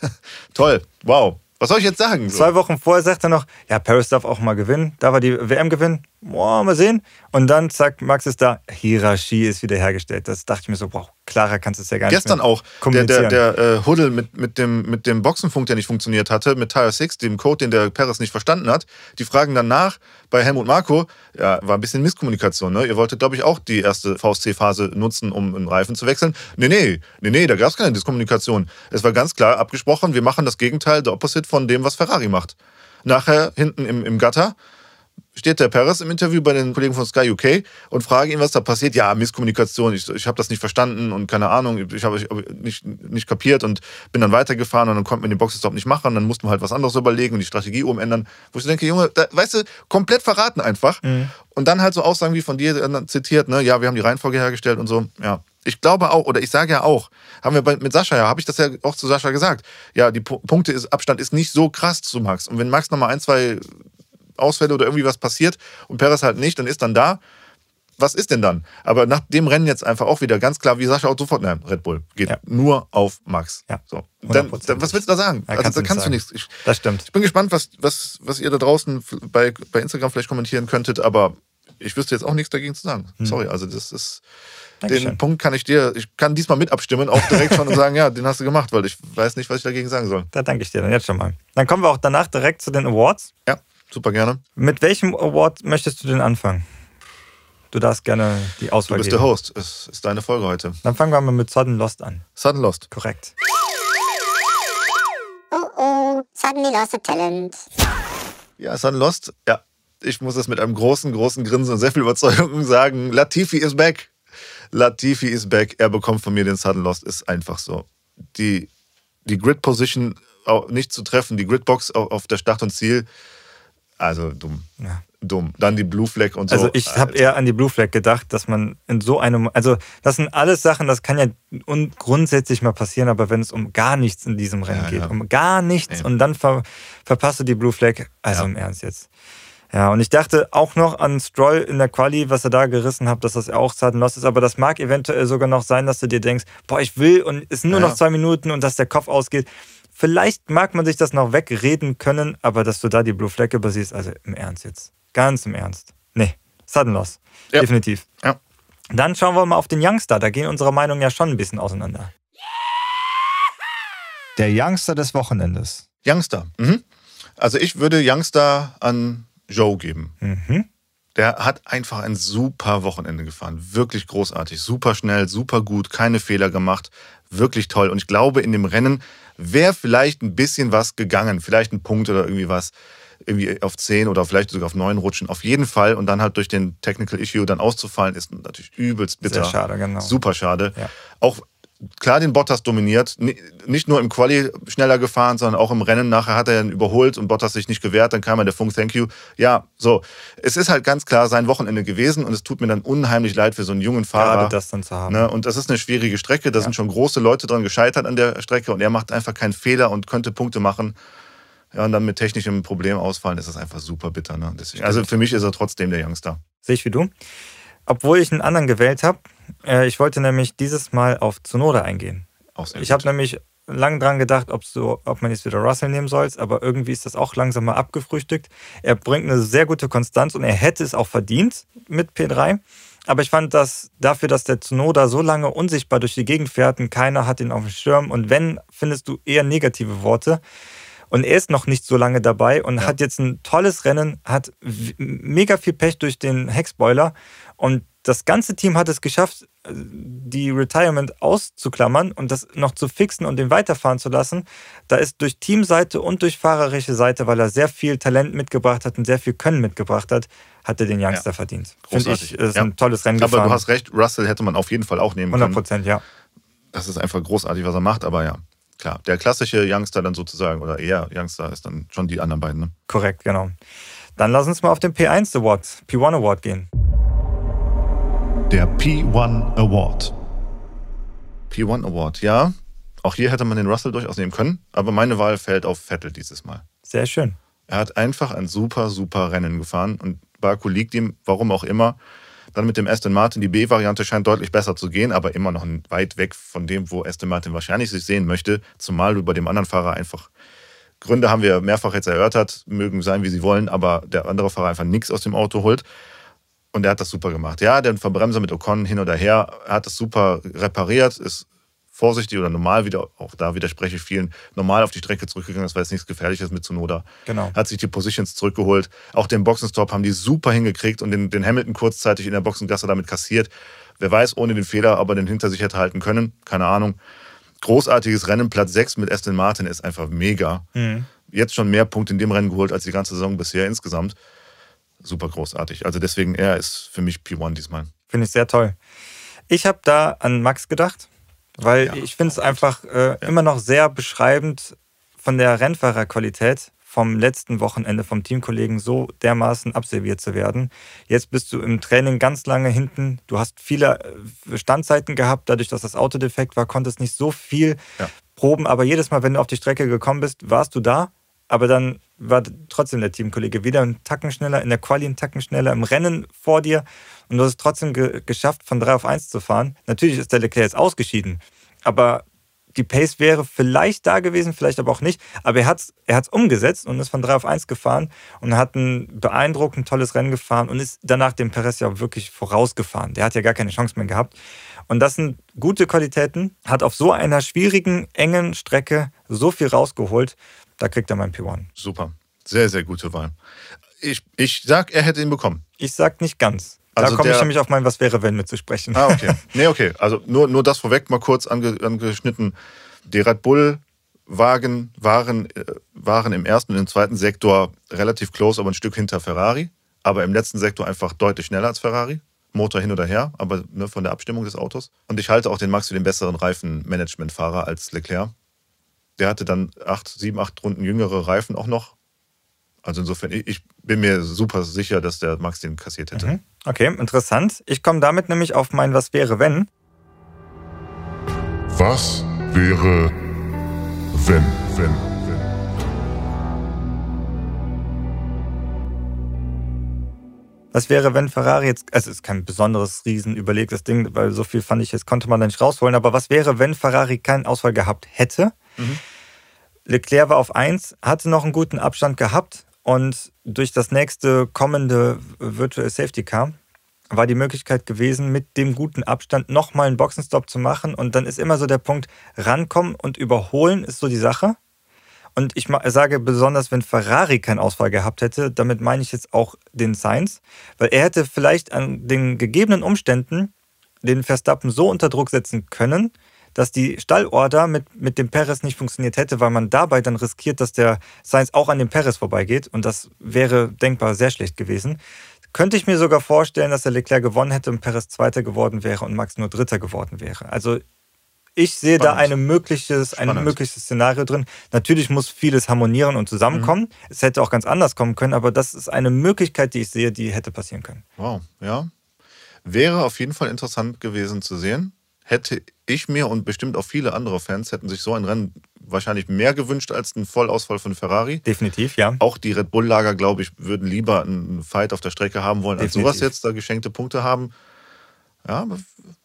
toll, wow. Was soll ich jetzt sagen? So. Zwei Wochen vorher sagt er noch, ja, Paris darf auch mal gewinnen. Da war die WM gewinnen. Boah, mal sehen. Und dann sagt Max ist da, Hierarchie ist wieder hergestellt. Das dachte ich mir so, wow, klarer kannst du es ja gar Gestern nicht auch, der, der, der äh, Huddle mit, mit, dem, mit dem Boxenfunk, der nicht funktioniert hatte, mit Tire 6, dem Code, den der Perez nicht verstanden hat. Die fragen dann nach bei Helmut Marko, ja, war ein bisschen Misskommunikation. Ne? Ihr wolltet, glaube ich, auch die erste VSC-Phase nutzen, um einen Reifen zu wechseln. Nee, nee, nee, nee, da gab es keine Diskommunikation. Es war ganz klar abgesprochen, wir machen das Gegenteil, der Opposite von dem, was Ferrari macht. Nachher hinten im, im Gatter steht der Perez im Interview bei den Kollegen von Sky UK und frage ihn, was da passiert. Ja, Misskommunikation, ich, ich habe das nicht verstanden und keine Ahnung, ich habe hab nicht, nicht kapiert und bin dann weitergefahren und dann konnte man den Boxenstopp nicht machen. Dann mussten wir halt was anderes überlegen und die Strategie umändern. Wo ich denke, Junge, da, weißt du, komplett verraten einfach. Und dann halt so Aussagen wie von dir äh, zitiert, ne, ja, wir haben die Reihenfolge hergestellt und so. Ja, ich glaube auch, oder ich sage ja auch, haben wir bei, mit Sascha ja, habe ich das ja auch zu Sascha gesagt. Ja, die Pu- Punkte ist, Abstand ist nicht so krass zu Max. Und wenn Max nochmal ein, zwei Ausfälle oder irgendwie was passiert und Perez halt nicht, dann ist dann da. Was ist denn dann? Aber nach dem Rennen jetzt einfach auch wieder ganz klar, wie Sascha auch sofort, nein, Red Bull geht Ja. nur auf Max. Ja, So. Dann, 100%. dann, was willst du da sagen? Ja, also kannst da kannst du nicht nichts. Ich, Das stimmt. ich bin gespannt, was, was, was ihr da draußen bei, bei Instagram vielleicht kommentieren könntet, aber ich wüsste jetzt auch nichts dagegen zu sagen. Sorry, also das ist. Den Hm. Dankeschön. Punkt kann ich dir, ich kann diesmal mit abstimmen, auch direkt schon und sagen, ja, den hast du gemacht, weil ich weiß nicht, was ich dagegen sagen soll. Da danke ich dir dann jetzt schon mal. Dann kommen wir auch danach direkt zu den Awards. Ja, super gerne. Mit welchem Award möchtest du denn anfangen? Du darfst gerne die Du Auswahl bist geben. der Host. Es ist deine Folge heute. Dann fangen wir mal mit Sudden Lost an. Sudden Lost. Korrekt. Oh oh, suddenly lost a talent. Ja, Sudden Lost. Ja, ich muss es mit einem großen, großen Grinsen und sehr viel Überzeugung sagen. Latifi is back. Latifi is back. Er bekommt von mir den Sudden Lost. Ist einfach so. Die, die Grid Position au- nicht zu treffen, die Gridbox auf, auf der Start und Ziel. Also dumm. Ja. Dumm. Dann die Blue Flag und so. Also ich habe eher an die Blue Flag gedacht, dass man in so einem, also das sind alles Sachen, das kann ja un grundsätzlich mal passieren, aber wenn es um gar nichts in diesem Rennen Ja, geht, ja. um gar nichts Ey. und dann ver verpasst du die Blue Flag, also im Ernst jetzt. Ja, und ich dachte auch noch an Stroll in der Quali, was er da gerissen hat, dass das auch Sudden Loss ist, aber das mag eventuell sogar noch sein, dass du dir denkst, boah, ich will und es sind nur Ja. noch zwei Minuten und dass der Kopf ausgeht. Vielleicht mag man sich das noch wegreden können, aber dass du da die Blue Flag übersiehst, also im Ernst jetzt. Ganz im Ernst. Nee, Sudden Loss. Ja. Definitiv. Ja. Dann schauen wir mal auf den Youngster. Da gehen unsere Meinungen ja schon ein bisschen auseinander. Der Youngster des Wochenendes. Youngster. Mhm. Also ich würde Youngster an Joe geben. Mhm. Der hat einfach ein super Wochenende gefahren. Wirklich großartig. Super schnell, super gut, keine Fehler gemacht. Wirklich toll. Und ich glaube, in dem Rennen wäre vielleicht ein bisschen was gegangen. Vielleicht ein Punkt oder irgendwie was. Irgendwie auf 10 oder vielleicht sogar auf 9 rutschen. Auf jeden Fall. Und dann halt durch den Technical Issue dann auszufallen, ist natürlich übelst bitter. Sehr schade, genau. Super schade. Ja. Auch klar den Bottas dominiert. Ni- Nicht nur im Quali schneller gefahren, sondern auch im Rennen. Nachher hat er ihn überholt und Bottas sich nicht gewehrt. Dann kam er der Funk, thank you. Ja, so. Es ist halt ganz klar sein Wochenende gewesen und es tut mir dann unheimlich leid für so einen jungen Fahrer. Gerade das dann zu haben. Ne? Und das ist eine schwierige Strecke. Da sind schon große Leute dran gescheitert an der Strecke und er macht einfach keinen Fehler und könnte Punkte machen. Ja, und dann mit technischem Problem ausfallen, ist das einfach super bitter. Ne? Deswegen, also für mich ist er trotzdem der Youngster. Sehe ich wie du. Obwohl ich einen anderen gewählt habe. Äh, ich wollte nämlich dieses Mal auf Tsunoda eingehen. Ich habe nämlich lang dran gedacht, ob, so, ob man jetzt wieder Russell nehmen soll, aber irgendwie ist das auch langsam mal abgefrühstückt. Er bringt eine sehr gute Konstanz und er hätte es auch verdient mit P3. Aber ich fand das dafür, dass der Tsunoda so lange unsichtbar durch die Gegend fährt und keiner hat ihn auf dem Schirm. Und wenn, findest du eher negative Worte. Und er ist noch nicht so lange dabei und Ja. hat jetzt ein tolles Rennen, hat mega viel Pech durch den Heckspoiler. Und das ganze Team hat es geschafft, die Retirement auszuklammern und das noch zu fixen und den weiterfahren zu lassen. Da ist durch Teamseite und durch fahrerische Seite, weil er sehr viel Talent mitgebracht hat und sehr viel Können mitgebracht hat, hat er den Youngster verdient. Finde ich, ist Ja. ein tolles Rennen Aber gefahren. du hast recht, Russell hätte man auf jeden Fall auch nehmen 100 können. Prozent, ja. Das ist einfach großartig, was er macht, aber ja, klar. Der klassische Youngster dann sozusagen, oder eher Youngster, ist dann schon die anderen beiden. Ne? Korrekt, genau. Dann lass uns mal auf den P1 Award, P1 Award gehen. Der P1 Award. P1 Award, ja. Auch hier hätte man den Russell durchaus nehmen können, aber meine Wahl fällt auf Vettel dieses Mal. Sehr schön. Er hat einfach ein super, super Rennen gefahren und Baku liegt ihm, warum auch immer. Dann mit dem Aston Martin, die B-Variante scheint deutlich besser zu gehen, aber immer noch weit weg von dem, wo Aston Martin wahrscheinlich sich sehen möchte, zumal du bei dem anderen Fahrer einfach Gründe haben wir mehrfach jetzt erörtert, mögen sein, wie sie wollen, aber der andere Fahrer einfach nichts aus dem Auto holt. Und er hat das super gemacht. Ja, der Verbremser mit Ocon hin oder her, er hat das super repariert, ist vorsichtig oder normal wieder, auch da widerspreche ich vielen, normal auf die Strecke zurückgegangen. Das war jetzt nichts Gefährliches mit Zunoda. Genau. Hat sich die Positions zurückgeholt. Auch den Boxenstopp haben die super hingekriegt und den, den Hamilton kurzzeitig in der Boxengasse damit kassiert. Wer weiß, ohne den Fehler, aber den hinter sich hätte halten können. Keine Ahnung. Großartiges Rennen. Platz 6 mit Aston Martin ist einfach mega. Mhm. Jetzt schon mehr Punkte in dem Rennen geholt als die ganze Saison bisher insgesamt. Super großartig. Also deswegen, er ist für mich P1 diesmal. Finde ich sehr toll. Ich habe da an Max gedacht, weil Ja, ich finde es einfach äh, immer noch sehr beschreibend von der Rennfahrerqualität vom letzten Wochenende vom Teamkollegen so dermaßen absolviert zu werden. Jetzt bist du im Training ganz lange hinten. Du hast viele äh, Standzeiten gehabt. Dadurch, dass das Auto defekt war, konntest nicht so viel Ja. proben. Aber jedes Mal, wenn du auf die Strecke gekommen bist, warst du da. Aber dann war trotzdem der Teamkollege wieder einen Tacken schneller, in der Quali einen Tacken schneller, im Rennen vor dir. Und du hast es trotzdem ge geschafft, von 3 auf 1 zu fahren. Natürlich ist der Leclerc jetzt ausgeschieden. Aber die Pace wäre vielleicht da gewesen, vielleicht aber auch nicht. Aber er hat es er hat's umgesetzt und ist von 3 auf 1 gefahren und hat ein beeindruckend tolles Rennen gefahren und ist danach dem Perez ja wirklich vorausgefahren. Der hat ja gar keine Chance mehr gehabt. Und das sind gute Qualitäten. Hat auf so einer schwierigen, engen Strecke so viel rausgeholt. Da kriegt er mein P1. Super. Sehr, sehr gute Wahl. Ich, ich sag, er hätte ihn bekommen. Ich sag nicht ganz. Da Also komme ich nämlich auf mein Was wäre, wenn mitzusprechen. Ah, okay. Nee, okay. Also nur, nur das vorweg mal kurz ange, angeschnitten. Die Red Bull-Wagen waren, äh, waren im ersten und im zweiten Sektor relativ close, aber ein Stück hinter Ferrari. Aber im letzten Sektor einfach deutlich schneller als Ferrari. Motor hin oder her, aber ne, von der Abstimmung des Autos. Und ich halte auch den Max für den besseren Reifenmanagementfahrer als Leclerc. Der hatte dann acht, sieben, acht Runden jüngere Reifen auch noch. Also insofern, ich, ich bin mir super sicher, dass der Max den kassiert hätte. Mhm. Okay, interessant. Ich komme damit nämlich auf mein Was wäre, wenn. Was wäre, wenn, wenn, wenn? Was wäre, wenn Ferrari jetzt, also es ist kein besonderes, riesen überlegtes Ding, weil so viel fand ich jetzt, konnte man da nicht rausholen, aber was wäre, wenn Ferrari keinen Ausfall gehabt hätte? Leclerc war auf 1, hatte noch einen guten Abstand gehabt und durch das nächste kommende Virtual Safety Car war die Möglichkeit gewesen, mit dem guten Abstand nochmal einen Boxenstopp zu machen und dann ist immer so der Punkt, rankommen und überholen ist so die Sache. Und ich sage besonders, wenn Ferrari keinen Ausfall gehabt hätte, damit meine ich jetzt auch den Sainz, weil er hätte vielleicht an den gegebenen Umständen den Verstappen so unter Druck setzen können, dass die Stallorder mit, mit dem Perez nicht funktioniert hätte, weil man dabei dann riskiert, dass der Sainz auch an dem Perez vorbeigeht. Und das wäre denkbar sehr schlecht gewesen. Könnte ich mir sogar vorstellen, dass der Leclerc gewonnen hätte und Perez Zweiter geworden wäre und Max nur Dritter geworden wäre. Also ich sehe da Spannend. eine mögliches, ein mögliches Szenario drin. Natürlich muss vieles harmonieren und zusammenkommen. Mhm. Es hätte auch ganz anders kommen können, aber das ist eine Möglichkeit, die ich sehe, die hätte passieren können. Wow, ja. Wäre auf jeden Fall interessant gewesen zu sehen. Hätte ich mir und bestimmt auch viele andere Fans hätten sich so ein Rennen wahrscheinlich mehr gewünscht als einen Vollausfall von Ferrari. Definitiv, ja. Auch die Red Bull-Lager, glaube ich, würden lieber einen Fight auf der Strecke haben wollen, als Definitiv. sowas jetzt da geschenkte Punkte haben. Ja,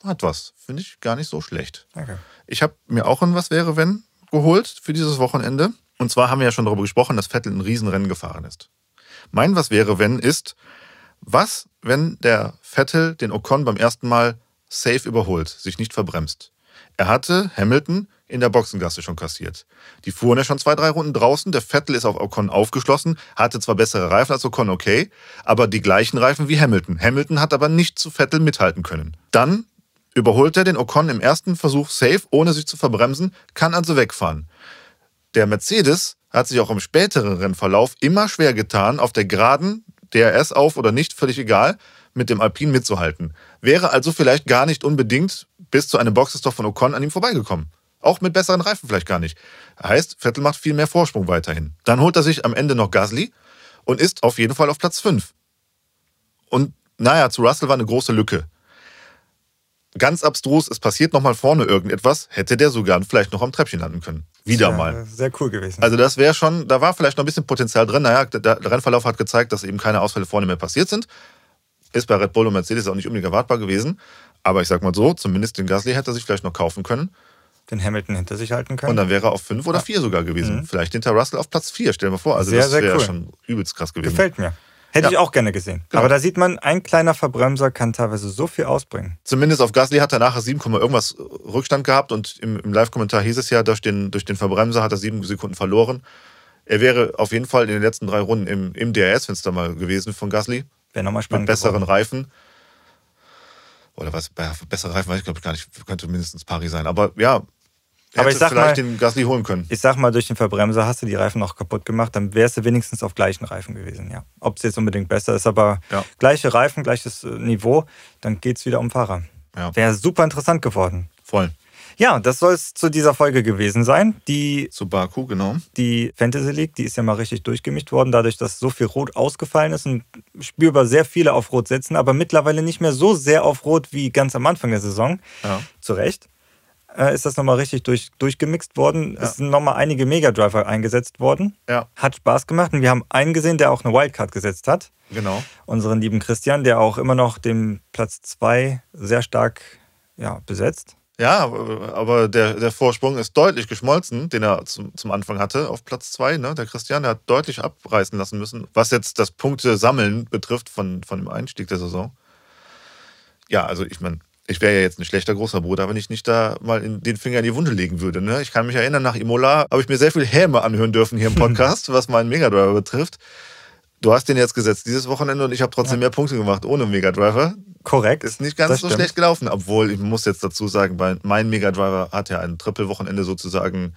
hat was. Finde ich gar nicht so schlecht. Danke. Ich habe mir auch ein Was wäre, wenn geholt für dieses Wochenende. Und zwar haben wir ja schon darüber gesprochen, dass Vettel ein Riesenrennen gefahren ist. Mein Was wäre, wenn ist, was, wenn der Vettel den Ocon beim ersten Mal safe überholt, sich nicht verbremst? Er hatte Hamilton in der Boxengasse schon kassiert. Die fuhren ja schon zwei, drei Runden draußen. Der Vettel ist auf Ocon aufgeschlossen, hatte zwar bessere Reifen als Ocon, okay, aber die gleichen Reifen wie Hamilton. Hamilton hat aber nicht zu Vettel mithalten können. Dann überholt er den Ocon im ersten Versuch safe, ohne sich zu verbremsen, kann also wegfahren. Der Mercedes hat sich auch im späteren Rennverlauf immer schwer getan, auf der geraden DRS auf oder nicht, völlig egal, mit dem Alpine mitzuhalten. Wäre also vielleicht gar nicht unbedingt bis zu einem Boxenstopp von Ocon an ihm vorbeigekommen. Auch mit besseren Reifen vielleicht gar nicht. Heißt, Vettel macht viel mehr Vorsprung weiterhin. Dann holt er sich am Ende noch Gasly und ist auf jeden Fall auf Platz 5. Und naja, zu Russell war eine große Lücke. Ganz abstrus, es passiert nochmal vorne irgendetwas, hätte der sogar vielleicht noch am Treppchen landen können. Wieder Ja, mal. Sehr cool gewesen. Also das wäre schon, da war vielleicht noch ein bisschen Potenzial drin. Naja, der, der Rennverlauf hat gezeigt, dass eben keine Ausfälle vorne mehr passiert sind. Ist bei Red Bull und Mercedes auch nicht unbedingt erwartbar gewesen. Aber ich sag mal so, zumindest den Gasly hätte er sich vielleicht noch kaufen können. den Hamilton hinter sich halten können. Und dann wäre er auf fünf oder vier sogar gewesen. Vielleicht hinter Russell auf Platz vier, stell dir mal vor. Also Mhm. Sehr, das wäre cool. schon übelst krass gewesen. Gefällt mir. Hätte Ja. ich auch gerne gesehen. Genau. Aber da sieht man, ein kleiner Verbremser kann teilweise so viel ausbringen. Zumindest auf Gasly hat er nachher 7, Komma irgendwas Rückstand gehabt und im, im Live-Kommentar hieß es ja, durch den, durch den Verbremser hat er sieben Sekunden verloren. Er wäre auf jeden Fall in den letzten drei Runden im, im DRS-Fenster mal gewesen von Gasly. Wäre nochmal mit spannend. besseren geworden. Reifen. Oder was, bessere Reifen weiß ich glaube ich gar nicht, könnte mindestens Pari sein. Aber ja, er Aber hätte ich sag vielleicht mal- den Gasly holen können. Ich sag mal, durch den Verbremser hast du die Reifen noch kaputt gemacht, dann wärst du wenigstens auf gleichen Reifen gewesen. Ja. Ob es jetzt unbedingt besser ist, aber Ja. gleiche Reifen, gleiches äh, Niveau, dann geht es wieder um Fahrer. Ja. Wäre super interessant geworden. Voll. Ja, das soll es zu dieser Folge gewesen sein. Die, Zu Baku, genau. die Fantasy League, die ist ja mal richtig durchgemischt worden, dadurch, dass so viel Rot ausgefallen ist und spürbar sehr viele auf Rot setzen, aber mittlerweile nicht mehr so sehr auf Rot wie ganz am Anfang der Saison. Ja. Zu Recht. Äh, ist das nochmal richtig durch, durchgemixt worden. Es sind nochmal einige Mega Driver eingesetzt worden. Ja, Hat Spaß gemacht und wir haben einen gesehen, der auch eine Wildcard gesetzt hat. genau. Unseren lieben Christian, der auch immer noch den Platz 2 sehr stark ja, besetzt. Ja, aber der, der Vorsprung ist deutlich geschmolzen, den er zum, zum Anfang hatte auf Platz zwei. Ne? Der Christian, der hat deutlich abreißen lassen müssen, was jetzt das Punkte sammeln betrifft von, von dem Einstieg der Saison. Ja, also ich meine, ich wäre ja jetzt ein schlechter großer Bruder, wenn ich nicht da mal in den Finger in die Wunde legen würde. Ne? Ich kann mich erinnern, nach Imola habe ich mir sehr viel Häme anhören dürfen hier im Podcast, was meinen Megadriver betrifft. Du hast den jetzt gesetzt dieses Wochenende und ich habe trotzdem mehr Punkte gemacht ohne Megadriver. Korrekt. Ist nicht ganz Das so stimmt. schlecht gelaufen, obwohl ich muss jetzt dazu sagen, bei- mein Mega Driver hat ja ein Triple-Wochenende sozusagen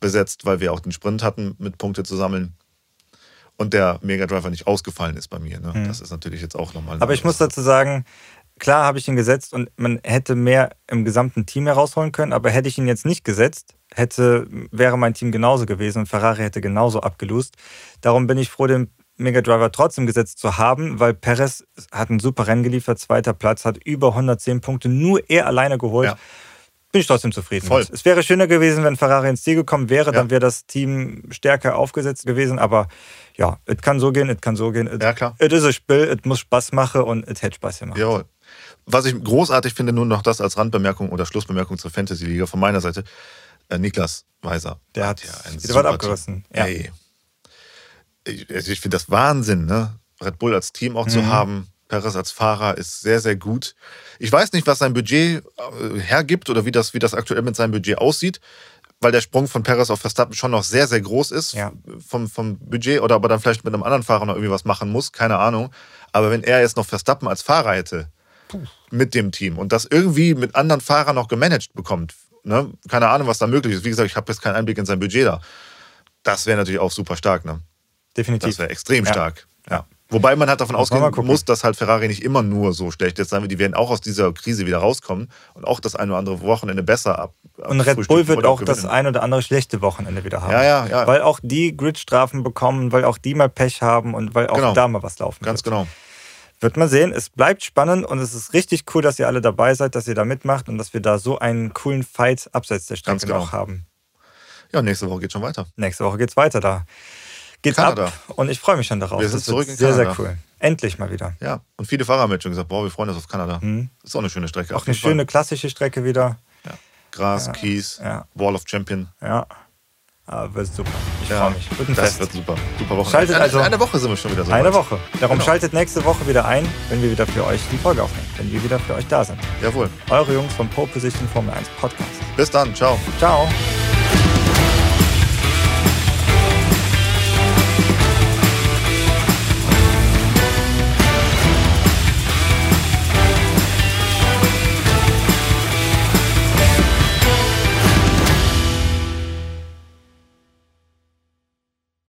besetzt, weil wir auch den Sprint hatten, mit Punkte zu sammeln. Und der Mega Driver nicht ausgefallen ist bei mir. Ne? Das ist natürlich jetzt auch nochmal. Mhm. Aber ich muss dazu sagen, klar habe ich ihn gesetzt und man hätte mehr im gesamten Team herausholen können, aber hätte ich ihn jetzt nicht gesetzt, hätte, wäre mein Team genauso gewesen und Ferrari hätte genauso abgelust. Darum bin ich froh, den Mega Driver trotzdem gesetzt zu haben, weil Perez hat ein super Rennen geliefert, zweiter Platz, hat über 110 Punkte, nur er alleine geholt. Ja. Bin ich trotzdem zufrieden. Voll. mit. Es wäre schöner gewesen, wenn Ferrari ins Ziel gekommen wäre, dann Ja. wäre das Team stärker aufgesetzt gewesen. Aber ja, es kann so gehen, es kann so gehen. Ja, klar. Es ist ein Spiel, es muss Spaß machen und es hätte Spaß gemacht. Jawohl. Was ich großartig finde, nur noch das als Randbemerkung oder Schlussbemerkung zur Fantasy-Liga von meiner Seite. Äh, Niklas Weiser. Der hat ja ein wieder super abgerissen. Ja. Ey. Ich, also ich finde das Wahnsinn, ne? Red Bull als Team auch zu Mhm. haben. Perez als Fahrer ist sehr, sehr gut. Ich weiß nicht, was sein Budget äh, hergibt oder wie das, wie das aktuell mit seinem Budget aussieht. weil der Sprung von Perez auf Verstappen schon noch sehr, sehr groß ist Ja. vom, vom Budget oder aber dann vielleicht mit einem anderen Fahrer noch irgendwie was machen muss, keine Ahnung. Aber wenn er jetzt noch Verstappen als Fahrer hätte mit dem Team und das irgendwie mit anderen Fahrern noch gemanagt bekommt, ne? keine Ahnung, was da möglich ist. Wie gesagt, ich habe jetzt keinen Einblick in sein Budget da. Das wäre natürlich auch super stark. Ne? Definitiv. Das wäre extrem Ja. stark. Ja. Wobei man halt davon Muss ausgehen muss, dass halt Ferrari nicht immer nur so schlecht ist, die werden auch aus dieser Krise wieder rauskommen und auch das eine oder andere Wochenende besser ab. Und Red Bull wird oder auch das ein oder andere schlechte Wochenende wieder haben. Ja, ja, ja. Weil auch die Gridstrafen bekommen, weil auch die mal Pech haben und weil auch Genau. da mal was laufen Ganz wird. genau. Wird man sehen. Es bleibt spannend und es ist richtig cool, dass ihr alle dabei seid, dass ihr da mitmacht und dass wir da so einen coolen Fight abseits der Strecke Ganz genau. noch haben. Ja, nächste Woche geht schon weiter. Nächste Woche geht's weiter da. Geht's Kanada. ab und ich freue mich schon darauf. Wir sind das zurück in sehr, sehr Kanada. cool. Endlich mal wieder. Ja, und viele Fahrer haben jetzt schon gesagt, boah, wir freuen uns auf Kanada. Das ist auch eine schöne Strecke. Auch eine jeden Fall. schöne klassische Strecke wieder. Gras, Kies, ja. Wall of Champion. Ja. Aber wird super. Ich Ja, freue mich. Wird ein das Fest. wird super. Super Woche. Schaltet eine, also- eine Woche sind wir schon wieder so Eine weit. Woche. Darum Genau. schaltet nächste Woche wieder ein, wenn wir wieder für euch die Folge aufnehmen. Wenn wir wieder für euch da sind. Jawohl. Eure Jungs vom Pole Position Formel 1 Podcast. Bis dann. Ciao. Ciao.